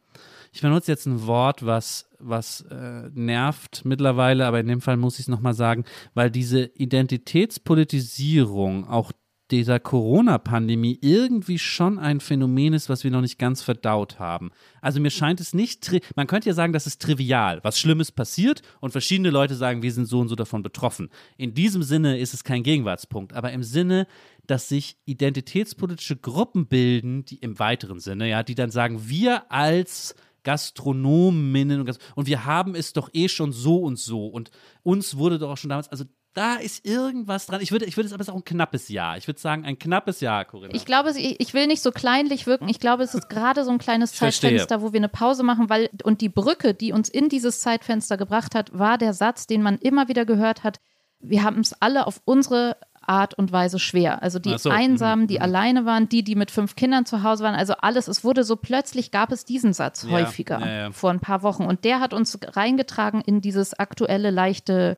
ich benutze jetzt ein Wort, was, was äh, nervt mittlerweile, aber in dem Fall muss ich es nochmal sagen, weil diese Identitätspolitisierung auch dieser Corona-Pandemie irgendwie schon ein Phänomen ist, was wir noch nicht ganz verdaut haben. Also mir scheint es nicht, man könnte ja sagen, das ist trivial, was Schlimmes passiert und verschiedene Leute sagen, wir sind so und so davon betroffen. In diesem Sinne ist es kein Gegenwartspunkt, aber im Sinne, dass sich identitätspolitische Gruppen bilden, die im weiteren Sinne, ja, die dann sagen, wir als Gastronominnen und, Gast und wir haben es doch eh schon so und so und uns wurde doch auch schon damals, also da ist irgendwas dran. Ich würde, ich würde es aber auch ein knappes Jahr. Ich würde sagen, ein knappes Jahr, Corinna. Ich glaube, ich, will nicht so kleinlich wirken. Ich glaube, es ist gerade so ein kleines Ich verstehe. Zeitfenster, wo wir eine Pause machen, weil und die Brücke, die uns in dieses Zeitfenster gebracht hat, war der Satz, den man immer wieder gehört hat. Wir haben es alle auf unsere Art und Weise schwer. Also die so, Einsamen, die mhm. alleine waren, die, die mit fünf Kindern zu Hause waren, also alles. Es wurde so plötzlich gab es diesen Satz Ja, häufiger ja, ja. vor ein paar Wochen und der hat uns reingetragen in dieses aktuelle leichte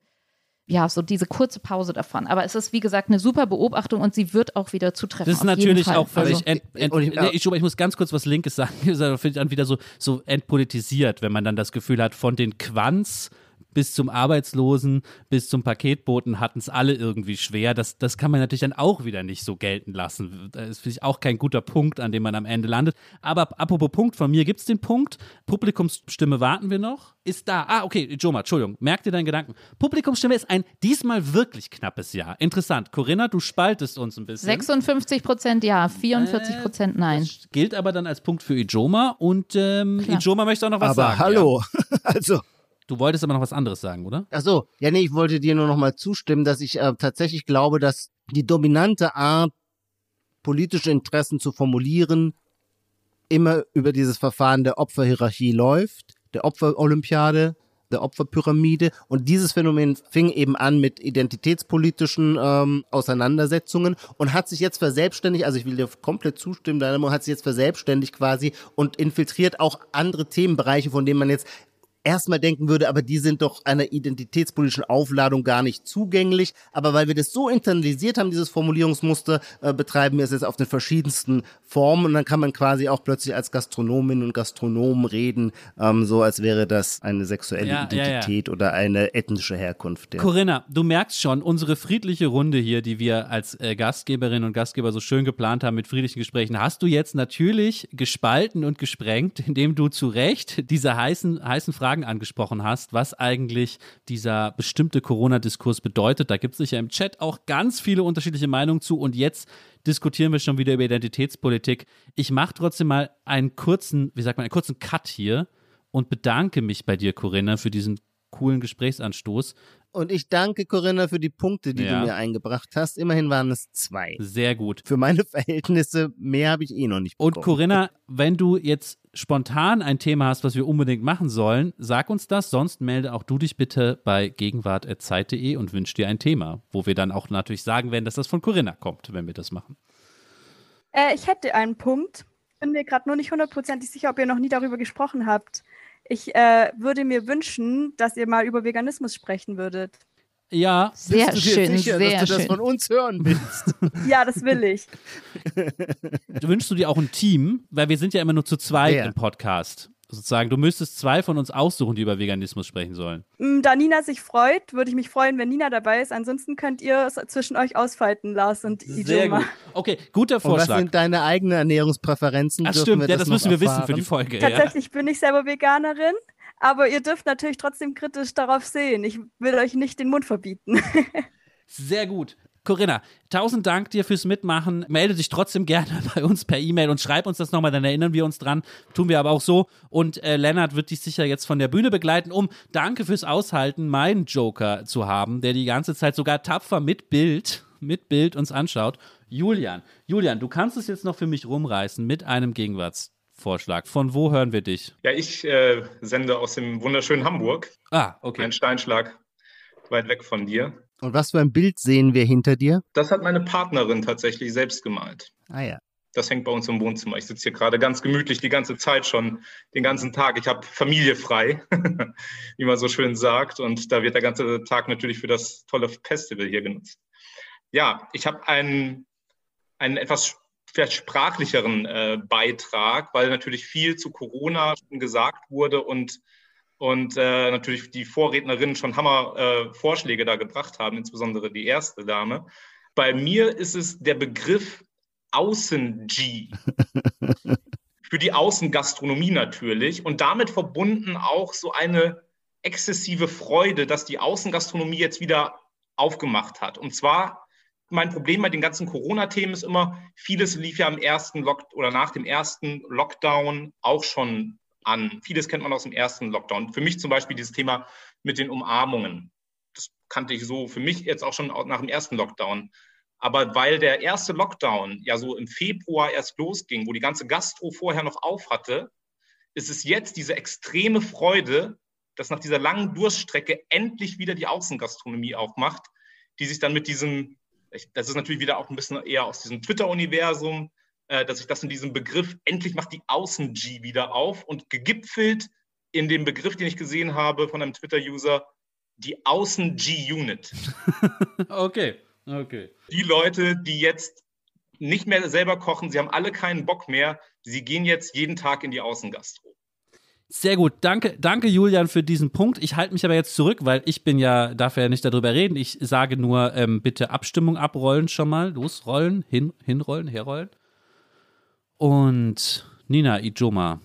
ja, so diese kurze Pause davon. Aber es ist, wie gesagt, eine super Beobachtung und sie wird auch wieder zutreffen. Das ist auf jeden natürlich Fall. auch völlig. Also, ich- nee, ich, ich muss ganz kurz was Linkes sagen. Das finde ich dann wieder so, so entpolitisiert, wenn man dann das Gefühl hat, von den Quants bis zum Arbeitslosen, bis zum Paketboten hatten es alle irgendwie schwer. Das, das kann man natürlich dann auch wieder nicht so gelten lassen. Das ist finde ich auch kein guter Punkt, an dem man am Ende landet. Aber apropos Punkt, von mir gibt es den Punkt. Publikumsstimme warten wir noch. Ist da. Ah, okay, Joma, Entschuldigung. Merk dir deinen Gedanken. Publikumsstimme ist ein diesmal wirklich knappes Jahr. Interessant. Corinna, du spaltest uns ein bisschen. 56 Prozent ja, 44 Äh, Prozent nein. Das gilt aber dann als Punkt für Ijoma und ähm, Klar. Ijoma möchte auch noch was Aber sagen. hallo. Also, Ja. Du wolltest aber noch was anderes sagen, oder? ach so. Ja, nee, ich wollte dir nur noch mal zustimmen, dass ich äh, tatsächlich glaube, dass die dominante Art, politische Interessen zu formulieren, immer über dieses Verfahren der Opferhierarchie läuft, der Opferolympiade, der Opferpyramide. Und dieses Phänomen fing eben an mit identitätspolitischen ähm, Auseinandersetzungen und hat sich jetzt verselbstständigt, also ich will dir komplett zustimmen, Meinung, hat sich jetzt verselbstständigt quasi und infiltriert auch andere Themenbereiche, von denen man jetzt erstmal denken würde, aber die sind doch einer identitätspolitischen Aufladung gar nicht zugänglich. Aber weil wir das so internalisiert haben, dieses Formulierungsmuster, äh, betreiben wir es jetzt auf den verschiedensten Formen und dann kann man quasi auch plötzlich als Gastronomin und Gastronom reden, ähm, so als wäre das eine sexuelle Ja, ja, ja. Identität oder eine ethnische Herkunft. Ja. Corinna, du merkst schon, unsere friedliche Runde hier, die wir als äh, Gastgeberinnen und Gastgeber so schön geplant haben mit friedlichen Gesprächen, hast du jetzt natürlich gespalten und gesprengt, indem du zu Recht diese heißen, heißen Fragen angesprochen hast, was eigentlich dieser bestimmte Corona-Diskurs bedeutet. Da gibt es sicher im Chat auch ganz viele unterschiedliche Meinungen zu und jetzt diskutieren wir schon wieder über Identitätspolitik. Ich mache trotzdem mal einen kurzen, wie sagt man, einen kurzen Cut hier und bedanke mich bei dir, Corinna, für diesen coolen Gesprächsanstoß. Und ich danke Corinna für die Punkte, die Ja. du mir eingebracht hast. Immerhin waren es zwei. Sehr gut. Für meine Verhältnisse mehr habe ich eh noch nicht Und bekommen. Corinna, wenn du jetzt spontan ein Thema hast, was wir unbedingt machen sollen, sag uns das. Sonst melde auch du dich bitte bei gegenwart.zeit.de und wünsch dir ein Thema, wo wir dann auch natürlich sagen werden, dass das von Corinna kommt, wenn wir das machen. Äh, ich hätte einen Punkt. Bin mir gerade nur nicht hundertprozentig sicher, ob ihr noch nie darüber gesprochen habt. Ich äh, würde mir wünschen, dass ihr mal über Veganismus sprechen würdet. Ja, Sehr Bist du dir schön, sicher, sehr dass du das schön. von uns hören willst? Ja, das will ich. wünschst du dir auch ein Team? Weil wir sind ja immer nur zu zweit Wer? im Podcast. Sozusagen, du müsstest zwei von uns aussuchen, die über Veganismus sprechen sollen. Mm, Da Nina sich freut, würde ich mich freuen, wenn Nina dabei ist. Ansonsten könnt ihr es zwischen euch ausfalten, Lars und Ijoma. gut. Okay, guter Und was Vorschlag. sind deine eigenen Ernährungspräferenzen? Ach stimmt, wir ja, das noch müssen wir wissen für erfahren? die Folge. Ja. Tatsächlich bin ich selber Veganerin, aber ihr dürft natürlich trotzdem kritisch darauf sehen. Ich will euch nicht den Mund verbieten. Sehr gut. Corinna, tausend Dank dir fürs Mitmachen. Melde dich trotzdem gerne bei uns per E-Mail und schreib uns das nochmal, dann erinnern wir uns dran. Tun wir aber auch so. Und äh, Lennart wird dich sicher jetzt von der Bühne begleiten, um danke fürs Aushalten, meinen Joker zu haben, der die ganze Zeit sogar tapfer mit Bild, mit Bild uns anschaut. Julian, Julian, du kannst es jetzt noch für mich rumreißen mit einem Gegenwartsvorschlag. Von wo hören wir dich? Ja, ich äh, sende aus dem wunderschönen Hamburg. Ah, okay. Ein Steinschlag weit weg von dir. Und was für ein Bild sehen wir hinter dir? Das hat meine Partnerin tatsächlich selbst gemalt. Ah ja. Das hängt bei uns im Wohnzimmer. Ich sitze hier gerade ganz gemütlich die ganze Zeit schon, den ganzen Tag. Ich habe Familie frei, wie man so schön sagt. Und da wird der ganze Tag natürlich für das tolle Festival hier genutzt. Ja, ich habe einen, einen etwas vielleicht sprachlicheren äh, Beitrag, weil natürlich viel zu Corona schon gesagt wurde und, und äh, natürlich die Vorrednerinnen schon Hammer äh, Vorschläge da gebracht haben, insbesondere die erste Dame. Bei mir ist es der Begriff Außen-G. Für die Außengastronomie natürlich und damit verbunden auch so eine exzessive Freude, dass die Außengastronomie jetzt wieder aufgemacht hat. Und zwar, mein Problem bei den ganzen Corona-Themen ist immer, vieles lief ja am ersten Lock oder nach dem ersten Lockdown auch schon an. Vieles kennt man aus dem ersten Lockdown. Für mich zum Beispiel dieses Thema mit den Umarmungen. Das kannte ich so für mich jetzt auch schon nach dem ersten Lockdown. Aber weil der erste Lockdown ja so im Februar erst losging, wo die ganze Gastro vorher noch auf hatte, ist es jetzt diese extreme Freude, dass nach dieser langen Durststrecke endlich wieder die Außengastronomie aufmacht, die sich dann mit diesem, das ist natürlich wieder auch ein bisschen eher aus diesem Twitter-Universum, äh, dass sich das in diesem Begriff, endlich macht die Außen-G wieder auf und gegipfelt in dem Begriff, den ich gesehen habe von einem Twitter-User, die Außen-G-Unit. okay. Okay. Die Leute, die jetzt nicht mehr selber kochen, sie haben alle keinen Bock mehr, sie gehen jetzt jeden Tag in die Außengastro. Sehr gut, danke, danke Julian für diesen Punkt. Ich halte mich aber jetzt zurück, weil ich bin ja, darf ja nicht darüber reden. Ich sage nur, ähm, bitte Abstimmung abrollen schon mal. Losrollen, hin, hinrollen, herrollen. Und Nina, Ijoma.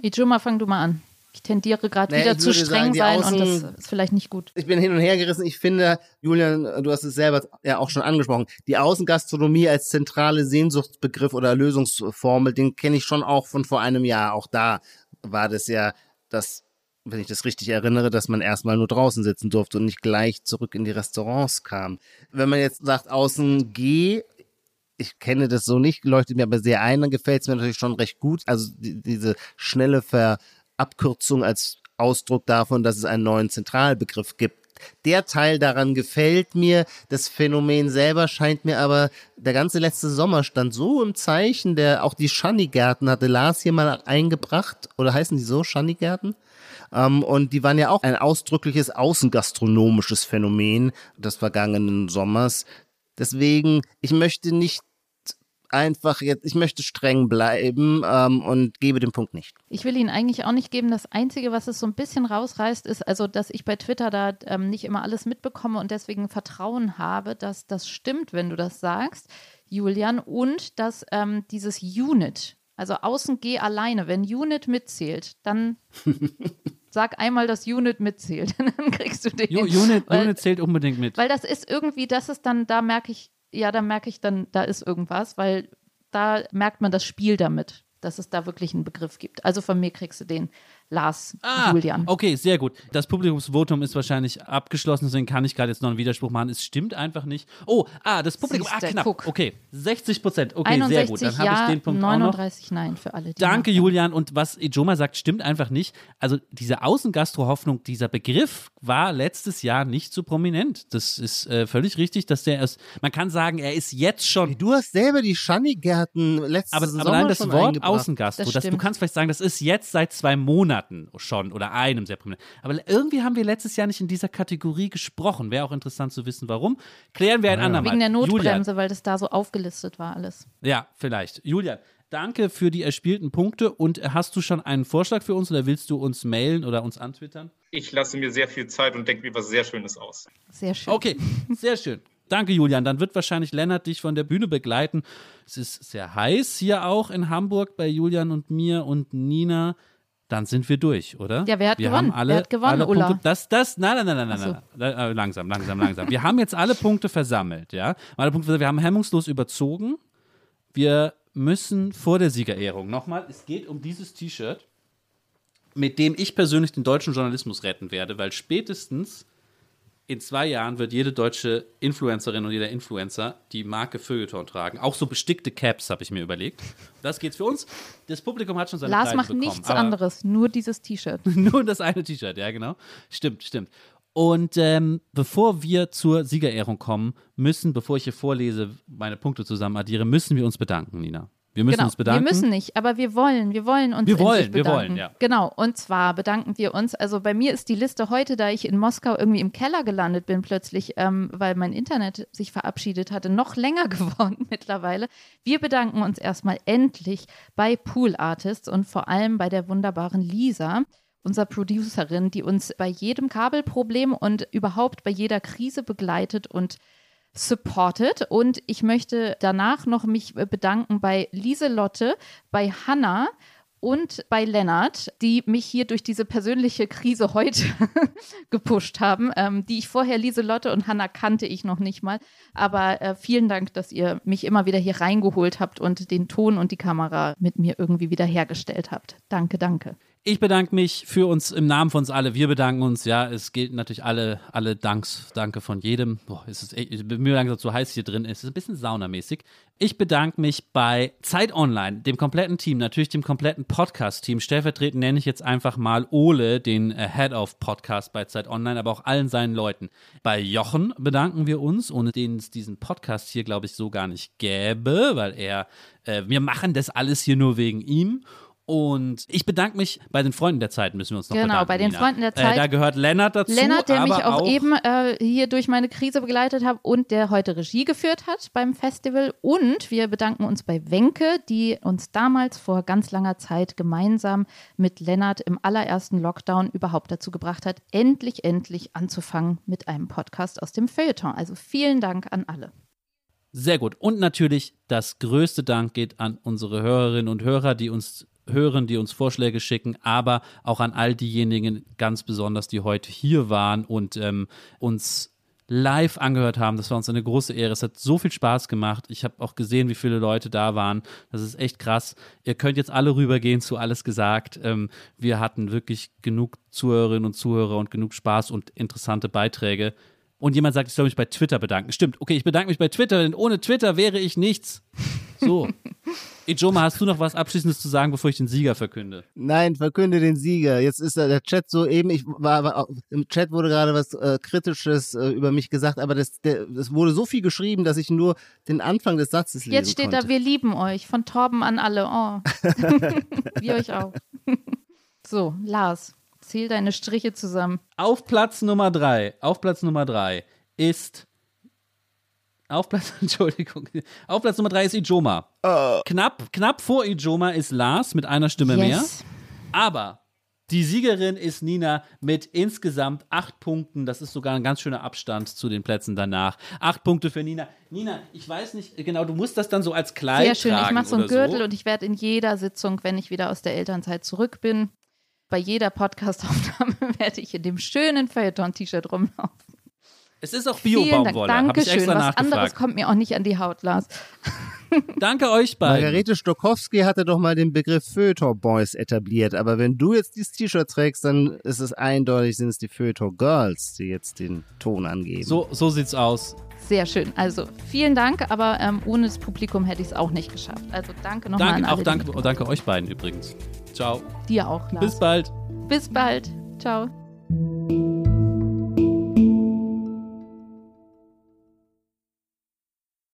Ijoma, fang du mal an. Ich tendiere gerade Naja, wieder zu streng sagen, sein und Außen- das ist vielleicht nicht gut. Ich bin hin und her gerissen. Ich finde, Julian, du hast es selber ja auch schon angesprochen, die Außengastronomie als zentrale Sehnsuchtsbegriff oder Lösungsformel, den kenne ich schon auch von vor einem Jahr. Auch da war das ja, dass, wenn ich das richtig erinnere, dass man erstmal nur draußen sitzen durfte und nicht gleich zurück in die Restaurants kam. Wenn man jetzt sagt, außen geh, ich kenne das so nicht, leuchtet mir aber sehr ein, dann gefällt es mir natürlich schon recht gut. Also die, diese schnelle Verabkürzung als Ausdruck davon, dass es einen neuen Zentralbegriff gibt. Der Teil daran gefällt mir. Das Phänomen selber scheint mir aber, der ganze letzte Sommer stand so im Zeichen, der auch die Schanigärten hatte Lars hier mal eingebracht. Oder heißen die so, Schanigärten? Ähm, und die waren ja auch ein ausdrückliches außengastronomisches Phänomen des vergangenen Sommers. Deswegen, ich möchte nicht einfach jetzt, ich möchte streng bleiben ähm, und gebe den Punkt nicht. Ich will ihn eigentlich auch nicht geben. Das Einzige, was es so ein bisschen rausreißt, ist also, dass ich bei Twitter da ähm, nicht immer alles mitbekomme und deswegen Vertrauen habe, dass das stimmt, wenn du das sagst, Julian. Und dass ähm, dieses Unit, also außen geh alleine, wenn Unit mitzählt, dann sag einmal, dass Unit mitzählt. dann kriegst du den. Ju- Unit, Weil- Unit zählt unbedingt mit. Weil das ist irgendwie, das ist dann, da merke ich, ja, da merke ich dann, da ist irgendwas, weil da merkt man das Spiel damit, dass es da wirklich einen Begriff gibt. Also von mir kriegst du den Lars Julian. Okay, sehr gut. Das Publikumsvotum ist wahrscheinlich abgeschlossen, deswegen kann ich gerade jetzt noch einen Widerspruch machen. Es stimmt einfach nicht. Oh, ah, das Publikum, Siehste, ah, knapp. guck. Okay, 60 Prozent. Okay, 61 sehr gut. Dann habe ja, ich den Punkt auch noch. 39 Nein für alle. Die Danke. Julian. Und was Ijoma sagt, stimmt einfach nicht. Also diese Außengastro-Hoffnung, dieser Begriff war letztes Jahr nicht so prominent. Das ist äh, völlig richtig, dass der erst, man kann sagen, er ist jetzt schon Du hast selber die Schanigärten letztes aber, Sommer aber nein, das schon Wort. Außengastro, Das das, du kannst vielleicht sagen, das ist jetzt seit zwei Monaten schon oder einem sehr prominent. Aber irgendwie haben wir letztes Jahr nicht in dieser Kategorie gesprochen. Wäre auch interessant zu wissen, warum. Klären wir ein andermal. Wegen der Julian, Notbremse, weil das da so aufgelistet war alles. ja, vielleicht. Julian, danke für die erspielten Punkte. Und hast du schon einen Vorschlag für uns oder willst du uns mailen oder uns antwittern? Ich lasse mir sehr viel Zeit und denke mir was sehr Schönes aus. Sehr schön. Okay, sehr schön. Danke, Julian. Dann wird wahrscheinlich Lennart dich von der Bühne begleiten. Es ist sehr heiß hier auch in Hamburg bei Julian und mir und Nina. Dann sind wir durch, oder? Ja, wer hat wir gewonnen? Haben alle, Wer hat gewonnen, alle Ulla? Punkte. Das, das, nein, nein, nein, nein, Ach nein, nein. Äh, Langsam, langsam, langsam. wir haben jetzt alle Punkte versammelt, ja. Alle Punkte, versammelt. wir haben hemmungslos überzogen. Wir müssen vor der Siegerehrung nochmal, es geht um dieses T-Shirt, mit dem ich persönlich den deutschen Journalismus retten werde, weil spätestens in zwei Jahren wird jede deutsche Influencerin und jeder Influencer die Marke Feuilleton tragen. Auch so bestickte Caps habe ich mir überlegt. Das geht's für uns. Das Publikum hat schon seine Lars Preise macht bekommen. nichts anderes, nur dieses T-Shirt. Nur das eine T-Shirt, ja genau. Stimmt, stimmt. Und ähm, bevor wir zur Siegerehrung kommen, müssen, bevor ich hier vorlese, meine Punkte zusammen addiere, müssen wir uns bedanken, Nina. Wir müssen genau. uns bedanken. Wir müssen nicht, aber wir wollen, wir wollen uns Wir wollen, wir wollen, ja. Genau, und zwar bedanken wir uns. Also bei mir ist die Liste heute, da ich in Moskau irgendwie im Keller gelandet bin plötzlich, ähm, weil mein Internet sich verabschiedet hatte, noch länger geworden mittlerweile. Wir bedanken uns erstmal endlich bei Pool Artists und vor allem bei der wunderbaren Lisa unserer Producerin, die uns bei jedem Kabelproblem und überhaupt bei jeder Krise begleitet und supported. Und ich möchte danach noch mich bedanken bei Lieselotte, bei Hanna und bei Lennart, die mich hier durch diese persönliche Krise heute gepusht haben, ähm, die ich vorher, Lieselotte und Hanna kannte ich noch nicht mal. Aber äh, vielen Dank, dass ihr mich immer wieder hier reingeholt habt und den Ton und die Kamera mit mir irgendwie wieder hergestellt habt. Danke, danke. Ich bedanke mich für uns im Namen von uns alle. Wir bedanken uns. Ja, es gilt natürlich alle, alle Danks, Danke von jedem. Boah, ist es echt, ich bin mir langsam zu heiß hier drin. Es ist ein bisschen saunamäßig. Ich bedanke mich bei Zeit Online, dem kompletten Team, natürlich dem kompletten Podcast-Team. Stellvertretend nenne ich jetzt einfach mal Ole, den äh, Head of Podcast bei Zeit Online, aber auch allen seinen Leuten. Bei Jochen bedanken wir uns, ohne den es diesen Podcast hier, glaube ich, so gar nicht gäbe, weil er, äh, wir machen das alles hier nur wegen ihm. Und ich bedanke mich bei den Freunden der Zeit, müssen wir uns noch Genau, bedanken. bei den Nina. Freunden der Zeit. Äh, da gehört Lennart dazu. Lennart, der mich aber auch, eben äh, hier durch meine Krise begleitet hat und der heute Regie geführt hat beim Festival. Und wir bedanken uns bei Wenke, die uns damals vor ganz langer Zeit gemeinsam mit Lennart im allerersten Lockdown überhaupt dazu gebracht hat, endlich, endlich anzufangen mit einem Podcast aus dem Feuilleton. Also vielen Dank an alle. Sehr gut. Und natürlich das größte Dank geht an unsere Hörerinnen und Hörer, die uns hören, die uns Vorschläge schicken, aber auch an all diejenigen ganz besonders, die heute hier waren und ähm, uns live angehört haben. Das war uns eine große Ehre. Es hat so viel Spaß gemacht. Ich habe auch gesehen, wie viele Leute da waren. Das ist echt krass. Ihr könnt jetzt alle rübergehen zu alles gesagt. Ähm, wir hatten wirklich genug Zuhörerinnen und Zuhörer und genug Spaß und interessante Beiträge. Und jemand sagt, ich soll mich bei Twitter bedanken. Stimmt, okay, ich bedanke mich bei Twitter, denn ohne Twitter wäre ich nichts. So. Ijoma, hast du noch was Abschließendes zu sagen, bevor ich den Sieger verkünde? Nein, verkünde den Sieger. Jetzt ist da der Chat so eben, ich war, war im Chat wurde gerade was äh, Kritisches äh, über mich gesagt, aber das, der, das wurde so viel geschrieben, dass ich nur den Anfang des Satzes lesen Jetzt steht konnte. da, wir lieben euch, von Torben an alle. Oh. wir euch auch. so, Lars, zähl deine Striche zusammen. Auf Platz Nummer drei, auf Platz Nummer drei ist auf Platz, Entschuldigung, auf Platz Nummer drei ist Ijoma. Knapp, knapp vor Ijoma ist Lars mit einer Stimme mehr. Yes. Aber die Siegerin ist Nina mit insgesamt acht Punkten. Das ist sogar ein ganz schöner Abstand zu den Plätzen danach. Acht Punkte für Nina. Nina, ich weiß nicht genau, du musst das dann so als Kleid Sehr schön. Ich mache so einen Gürtel so. und ich werde in jeder Sitzung, wenn ich wieder aus der Elternzeit zurück bin, bei jeder Podcast-Aufnahme werde ich in dem schönen Feuilleton-T-Shirt rumlaufen. Es ist auch Dank. Bio-Baumwolle. Habe ich Dankeschön. extra Was anderes kommt mir auch nicht an die Haut, Lars. Danke euch beiden. Margarete Stokowski hatte doch mal den Begriff Feuilleton Boys etabliert, aber wenn du jetzt dieses T-Shirt trägst, dann ist es eindeutig, sind es die Feuilleton Girls, die jetzt den Ton angeben. So, so sieht's aus. Sehr schön. Also vielen Dank, aber ähm, ohne das Publikum hätte ich es auch nicht geschafft. Also danke nochmal an Danke, alle. auch danke, danke euch beiden übrigens. Ciao. Dir auch, Lars. Bis bald. Bis bald. Ciao.